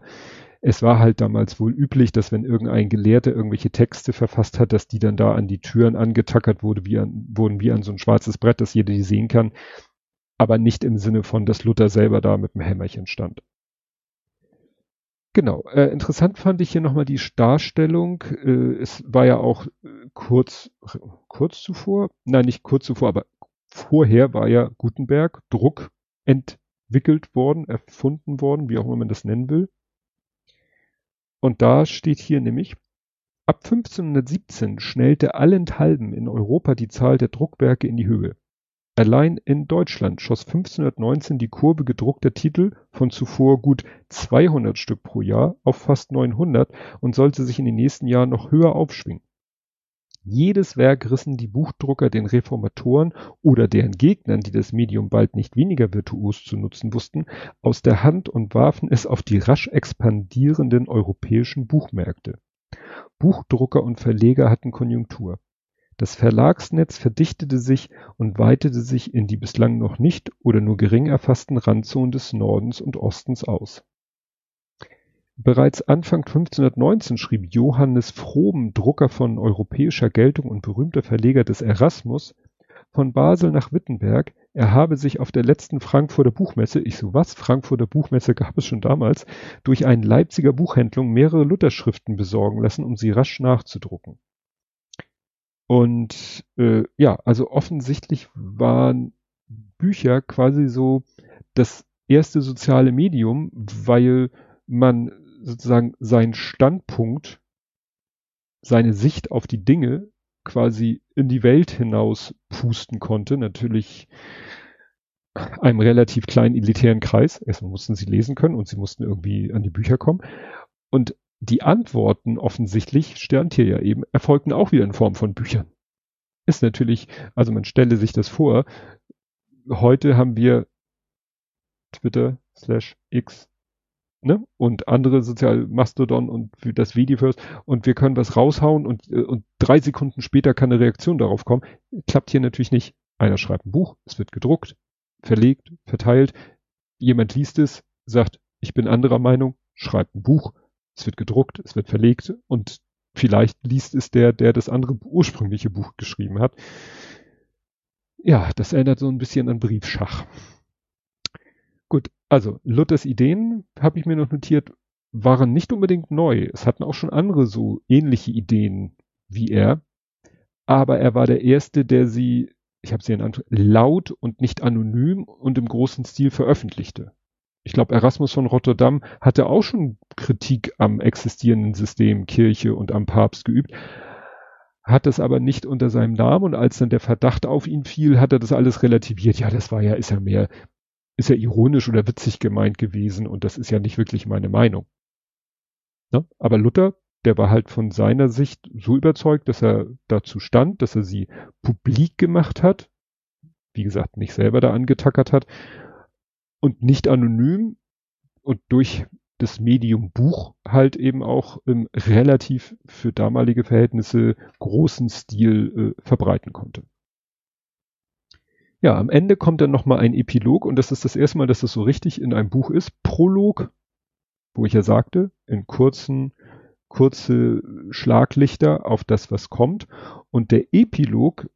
es war halt damals wohl üblich, dass wenn irgendein Gelehrter irgendwelche Texte verfasst hat, dass die dann da an die Türen angetackert wurde, wie an, wurden wie an so ein schwarzes Brett, dass jeder die sehen kann. Aber nicht im Sinne von, dass Luther selber da mit dem Hämmerchen stand. Genau. Äh, interessant fand ich hier nochmal die Darstellung. Äh, es war ja auch äh, kurz, kurz zuvor, nein, nicht kurz zuvor, aber vorher war ja Gutenberg Druck entwickelt worden, erfunden worden, wie auch immer man das nennen will. Und da steht hier nämlich, ab 1517 schnellte allenthalben in Europa die Zahl der Druckwerke in die Höhe. Allein in Deutschland schoss 1519 die Kurve gedruckter Titel von zuvor gut 200 Stück pro Jahr auf fast 900 und sollte sich in den nächsten Jahren noch höher aufschwingen. Jedes Werk rissen die Buchdrucker den Reformatoren oder deren Gegnern, die das Medium bald nicht weniger virtuos zu nutzen wussten, aus der Hand und warfen es auf die rasch expandierenden europäischen Buchmärkte. Buchdrucker und Verleger hatten Konjunktur. Das Verlagsnetz verdichtete sich und weitete sich in die bislang noch nicht oder nur gering erfassten Randzonen des Nordens und Ostens aus Bereits Anfang 1519 schrieb Johannes Froben, Drucker von europäischer Geltung und berühmter Verleger des Erasmus, von Basel nach Wittenberg, er habe sich auf der letzten Frankfurter Buchmesse, ich so was, Frankfurter Buchmesse gab es schon damals, durch einen Leipziger Buchhändlung mehrere Lutherschriften besorgen lassen, um sie rasch nachzudrucken. Und äh, ja, also offensichtlich waren Bücher quasi so das erste soziale Medium, weil man sozusagen seinen Standpunkt, seine Sicht auf die Dinge quasi in die Welt hinaus pusten konnte. Natürlich einem relativ kleinen elitären Kreis. Erstmal mussten sie lesen können und sie mussten irgendwie an die Bücher kommen. Und die Antworten offensichtlich, stand hier ja eben, erfolgten auch wieder in Form von Büchern. Ist natürlich, also man stelle sich das vor, heute haben wir Twitter slash X ne? Und andere sozial Mastodon und das Videoverse und wir können was raushauen und, äh, und drei Sekunden später kann eine Reaktion darauf kommen. Klappt hier natürlich nicht. Einer schreibt ein Buch, es wird gedruckt, verlegt, verteilt, jemand liest es, sagt, ich bin anderer Meinung, schreibt ein Buch, es wird gedruckt, es wird verlegt und vielleicht liest es der, der das andere ursprüngliche Buch geschrieben hat. Ja, das erinnert so ein bisschen an Briefschach. Gut, also Luthers Ideen, habe ich mir noch notiert, waren nicht unbedingt neu. Es hatten auch schon andere so ähnliche Ideen wie er. Aber er war der Erste, der sie, ich habe sie in Anführung, laut und nicht anonym und im großen Stil veröffentlichte. Ich glaube, Erasmus von Rotterdam hatte auch schon Kritik am existierenden System Kirche und am Papst geübt, hat es aber nicht unter seinem Namen und als dann der Verdacht auf ihn fiel, hat er das alles relativiert. Ja, das war ja, ist ja mehr ist ja ironisch oder witzig gemeint gewesen und das ist ja nicht wirklich meine Meinung. Ne? Aber Luther, der war halt von seiner Sicht so überzeugt, dass er dazu stand, dass er sie publik gemacht hat, wie gesagt, nicht selber da angetackert hat und nicht anonym und durch das Medium Buch halt eben auch im relativ für damalige Verhältnisse großen Stil äh, verbreiten konnte. Ja, am Ende kommt dann nochmal ein Epilog und das ist das erste Mal, dass das so richtig in einem Buch ist. Prolog, wo ich ja sagte, in kurzen, kurze Schlaglichter auf das, was kommt. Und der Epilog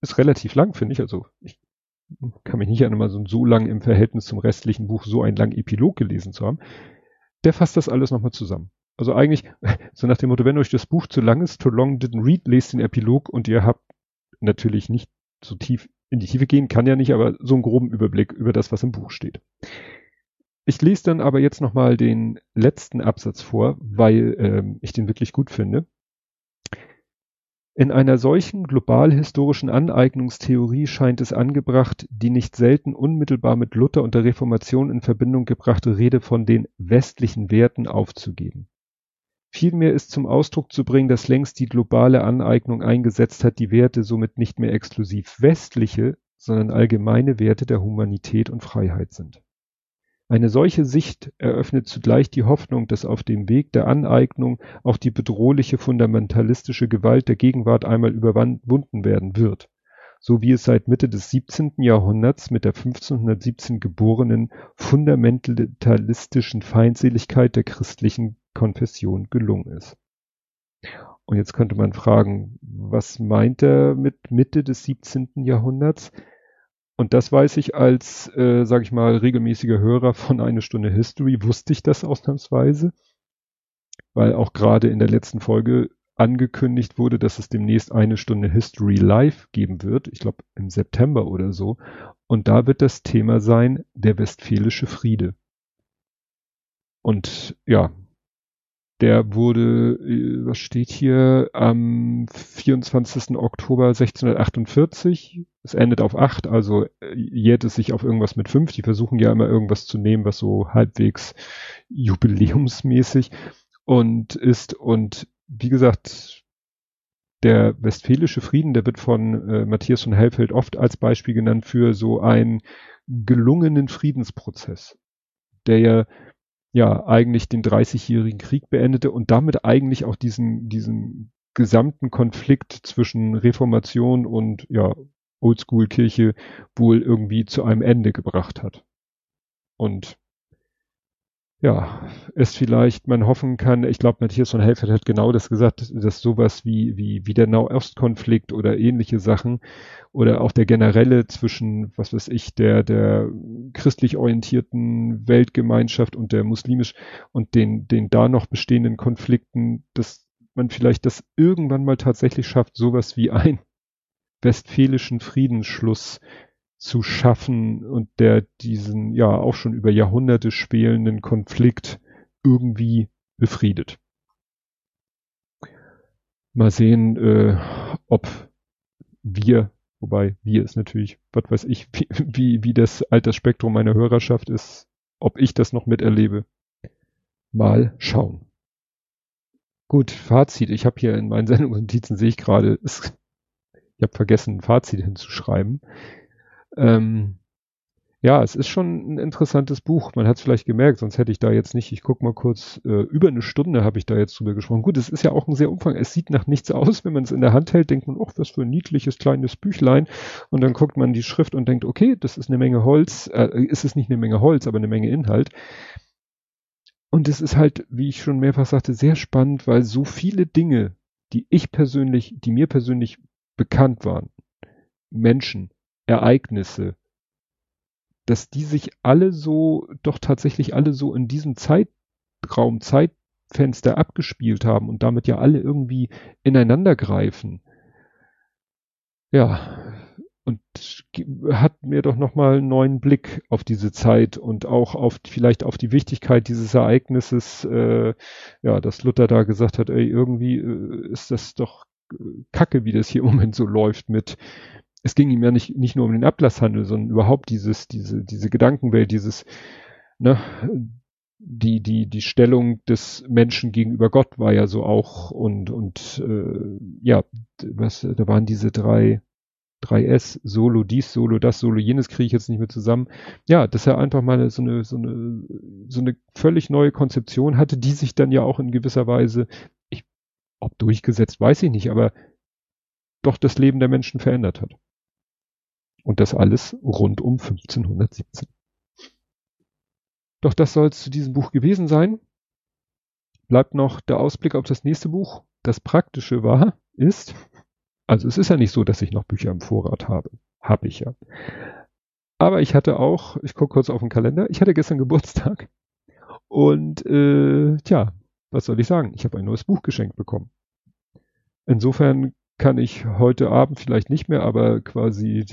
ist relativ lang, finde ich. Also ich kann mich nicht erinnern, so, so lang im Verhältnis zum restlichen Buch so einen langen Epilog gelesen zu haben. Der fasst das alles nochmal zusammen. Also eigentlich, [LAUGHS] so nach dem Motto, wenn euch das Buch zu lang ist, too long didn't read, lest den Epilog und ihr habt natürlich nicht so tief in die Tiefe gehen kann ja nicht, aber so einen groben Überblick über das, was im Buch steht. Ich lese dann aber jetzt nochmal den letzten Absatz vor, weil ähm, ich den wirklich gut finde. In einer solchen global historischen Aneignungstheorie scheint es angebracht, die nicht selten unmittelbar mit Luther und der Reformation in Verbindung gebrachte Rede von den westlichen Werten aufzugeben. Vielmehr ist zum Ausdruck zu bringen, dass längst die globale Aneignung eingesetzt hat, die Werte somit nicht mehr exklusiv westliche, sondern allgemeine Werte der Humanität und Freiheit sind. Eine solche Sicht eröffnet zugleich die Hoffnung, dass auf dem Weg der Aneignung auch die bedrohliche fundamentalistische Gewalt der Gegenwart einmal überwunden werden wird, so wie es seit Mitte des 17. Jahrhunderts mit der 1517 geborenen fundamentalistischen Feindseligkeit der christlichen Konfession gelungen ist. Und jetzt könnte man fragen, was meint er mit Mitte des 17. Jahrhunderts? Und das weiß ich als, äh, sage ich mal, regelmäßiger Hörer von eine Stunde History, wusste ich das ausnahmsweise, weil auch gerade in der letzten Folge angekündigt wurde, dass es demnächst eine Stunde History Live geben wird, ich glaube im September oder so. Und da wird das Thema sein, der Westfälische Friede. Und ja, der wurde, äh, was steht hier, am 24. Oktober 1648. Es endet auf 8, also äh, jährt es sich auf irgendwas mit 5. Die versuchen ja immer irgendwas zu nehmen, was so halbwegs jubiläumsmäßig und ist. Und wie gesagt, der westfälische Frieden, der wird von äh, Matthias von Hellfeld oft als Beispiel genannt für so einen gelungenen Friedensprozess, der ja ja eigentlich den 30-jährigen Krieg beendete und damit eigentlich auch diesen, diesen gesamten Konflikt zwischen Reformation und ja, Oldschool-Kirche wohl irgendwie zu einem Ende gebracht hat. Und ja, es vielleicht man hoffen kann, ich glaube, Matthias von Helfert hat genau das gesagt, dass sowas wie, wie, wie der Nahostkonflikt oder ähnliche Sachen oder auch der generelle zwischen, was weiß ich, der, der christlich orientierten Weltgemeinschaft und der muslimisch und den, den da noch bestehenden Konflikten, dass man vielleicht das irgendwann mal tatsächlich schafft, sowas wie ein westfälischen Friedensschluss zu schaffen und der diesen ja auch schon über Jahrhunderte schwelenden Konflikt irgendwie befriedet. Mal sehen, äh, ob wir, wobei wir ist natürlich, was weiß ich, wie, wie, wie das Altersspektrum meiner Hörerschaft ist, ob ich das noch miterlebe. Mal schauen. Gut, Fazit. Ich habe hier in meinen [LAUGHS] Sendungsnotizen sehe ich gerade, ich habe vergessen, ein Fazit hinzuschreiben. Ähm, ja, es ist schon ein interessantes Buch. Man hat es vielleicht gemerkt, sonst hätte ich da jetzt nicht, ich guck mal kurz, äh, über eine Stunde habe ich da jetzt drüber gesprochen. Gut, es ist ja auch ein sehr Umfang. Es sieht nach nichts aus, wenn man es in der Hand hält, denkt man, ach, was für ein niedliches kleines Büchlein. Und dann guckt man die Schrift und denkt, okay, das ist eine Menge Holz. Äh, ist es nicht eine Menge Holz, aber eine Menge Inhalt. Und es ist halt, wie ich schon mehrfach sagte, sehr spannend, weil so viele Dinge, die ich persönlich, die mir persönlich bekannt waren, Menschen, Ereignisse, dass die sich alle so, doch tatsächlich alle so in diesem Zeitraum, Zeitfenster abgespielt haben und damit ja alle irgendwie ineinander greifen. Ja, und hat mir doch nochmal einen neuen Blick auf diese Zeit und auch auf vielleicht auf die Wichtigkeit dieses Ereignisses, äh, ja, dass Luther da gesagt hat, ey, irgendwie äh, ist das doch äh, Kacke, wie das hier im Moment so läuft mit es ging ihm ja nicht, nicht nur um den Ablasshandel, sondern überhaupt dieses, diese, diese Gedankenwelt, dieses, ne, die, die, die Stellung des Menschen gegenüber Gott war ja so auch und, und äh, ja, was, da waren diese drei, drei S, Solo dies, Solo das, Solo jenes kriege ich jetzt nicht mehr zusammen. Ja, dass er einfach mal so eine, so eine, so eine völlig neue Konzeption hatte, die sich dann ja auch in gewisser Weise, ich, ob durchgesetzt, weiß ich nicht, aber doch das Leben der Menschen verändert hat. Und das alles rund um 1517. Doch das soll es zu diesem Buch gewesen sein. Bleibt noch der Ausblick auf das nächste Buch. Das Praktische war, ist, also es ist ja nicht so, dass ich noch Bücher im Vorrat habe. Habe ich ja. Aber ich hatte auch, ich gucke kurz auf den Kalender, ich hatte gestern Geburtstag. Und äh, tja, was soll ich sagen? Ich habe ein neues Buch geschenkt bekommen. Insofern kann ich heute Abend vielleicht nicht mehr, aber quasi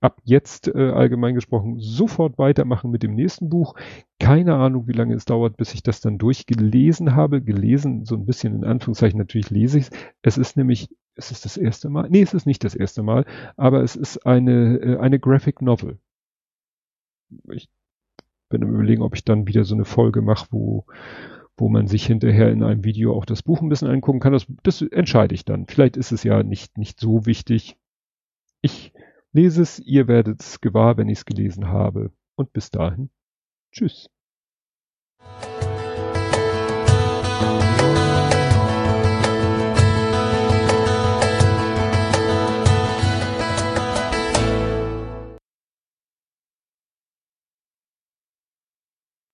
ab jetzt äh, allgemein gesprochen sofort weitermachen mit dem nächsten Buch. Keine Ahnung, wie lange es dauert, bis ich das dann durchgelesen habe. Gelesen, so ein bisschen in Anführungszeichen, natürlich lese ich es. Es ist nämlich, es ist das erste Mal, nee, es ist nicht das erste Mal, aber es ist eine, äh, eine Graphic Novel. Ich bin am überlegen, ob ich dann wieder so eine Folge mache, wo wo man sich hinterher in einem Video auch das Buch ein bisschen angucken kann. Das, das entscheide ich dann. Vielleicht ist es ja nicht, nicht so wichtig. Ich lese es, ihr werdet es gewahr, wenn ich es gelesen habe. Und bis dahin, tschüss.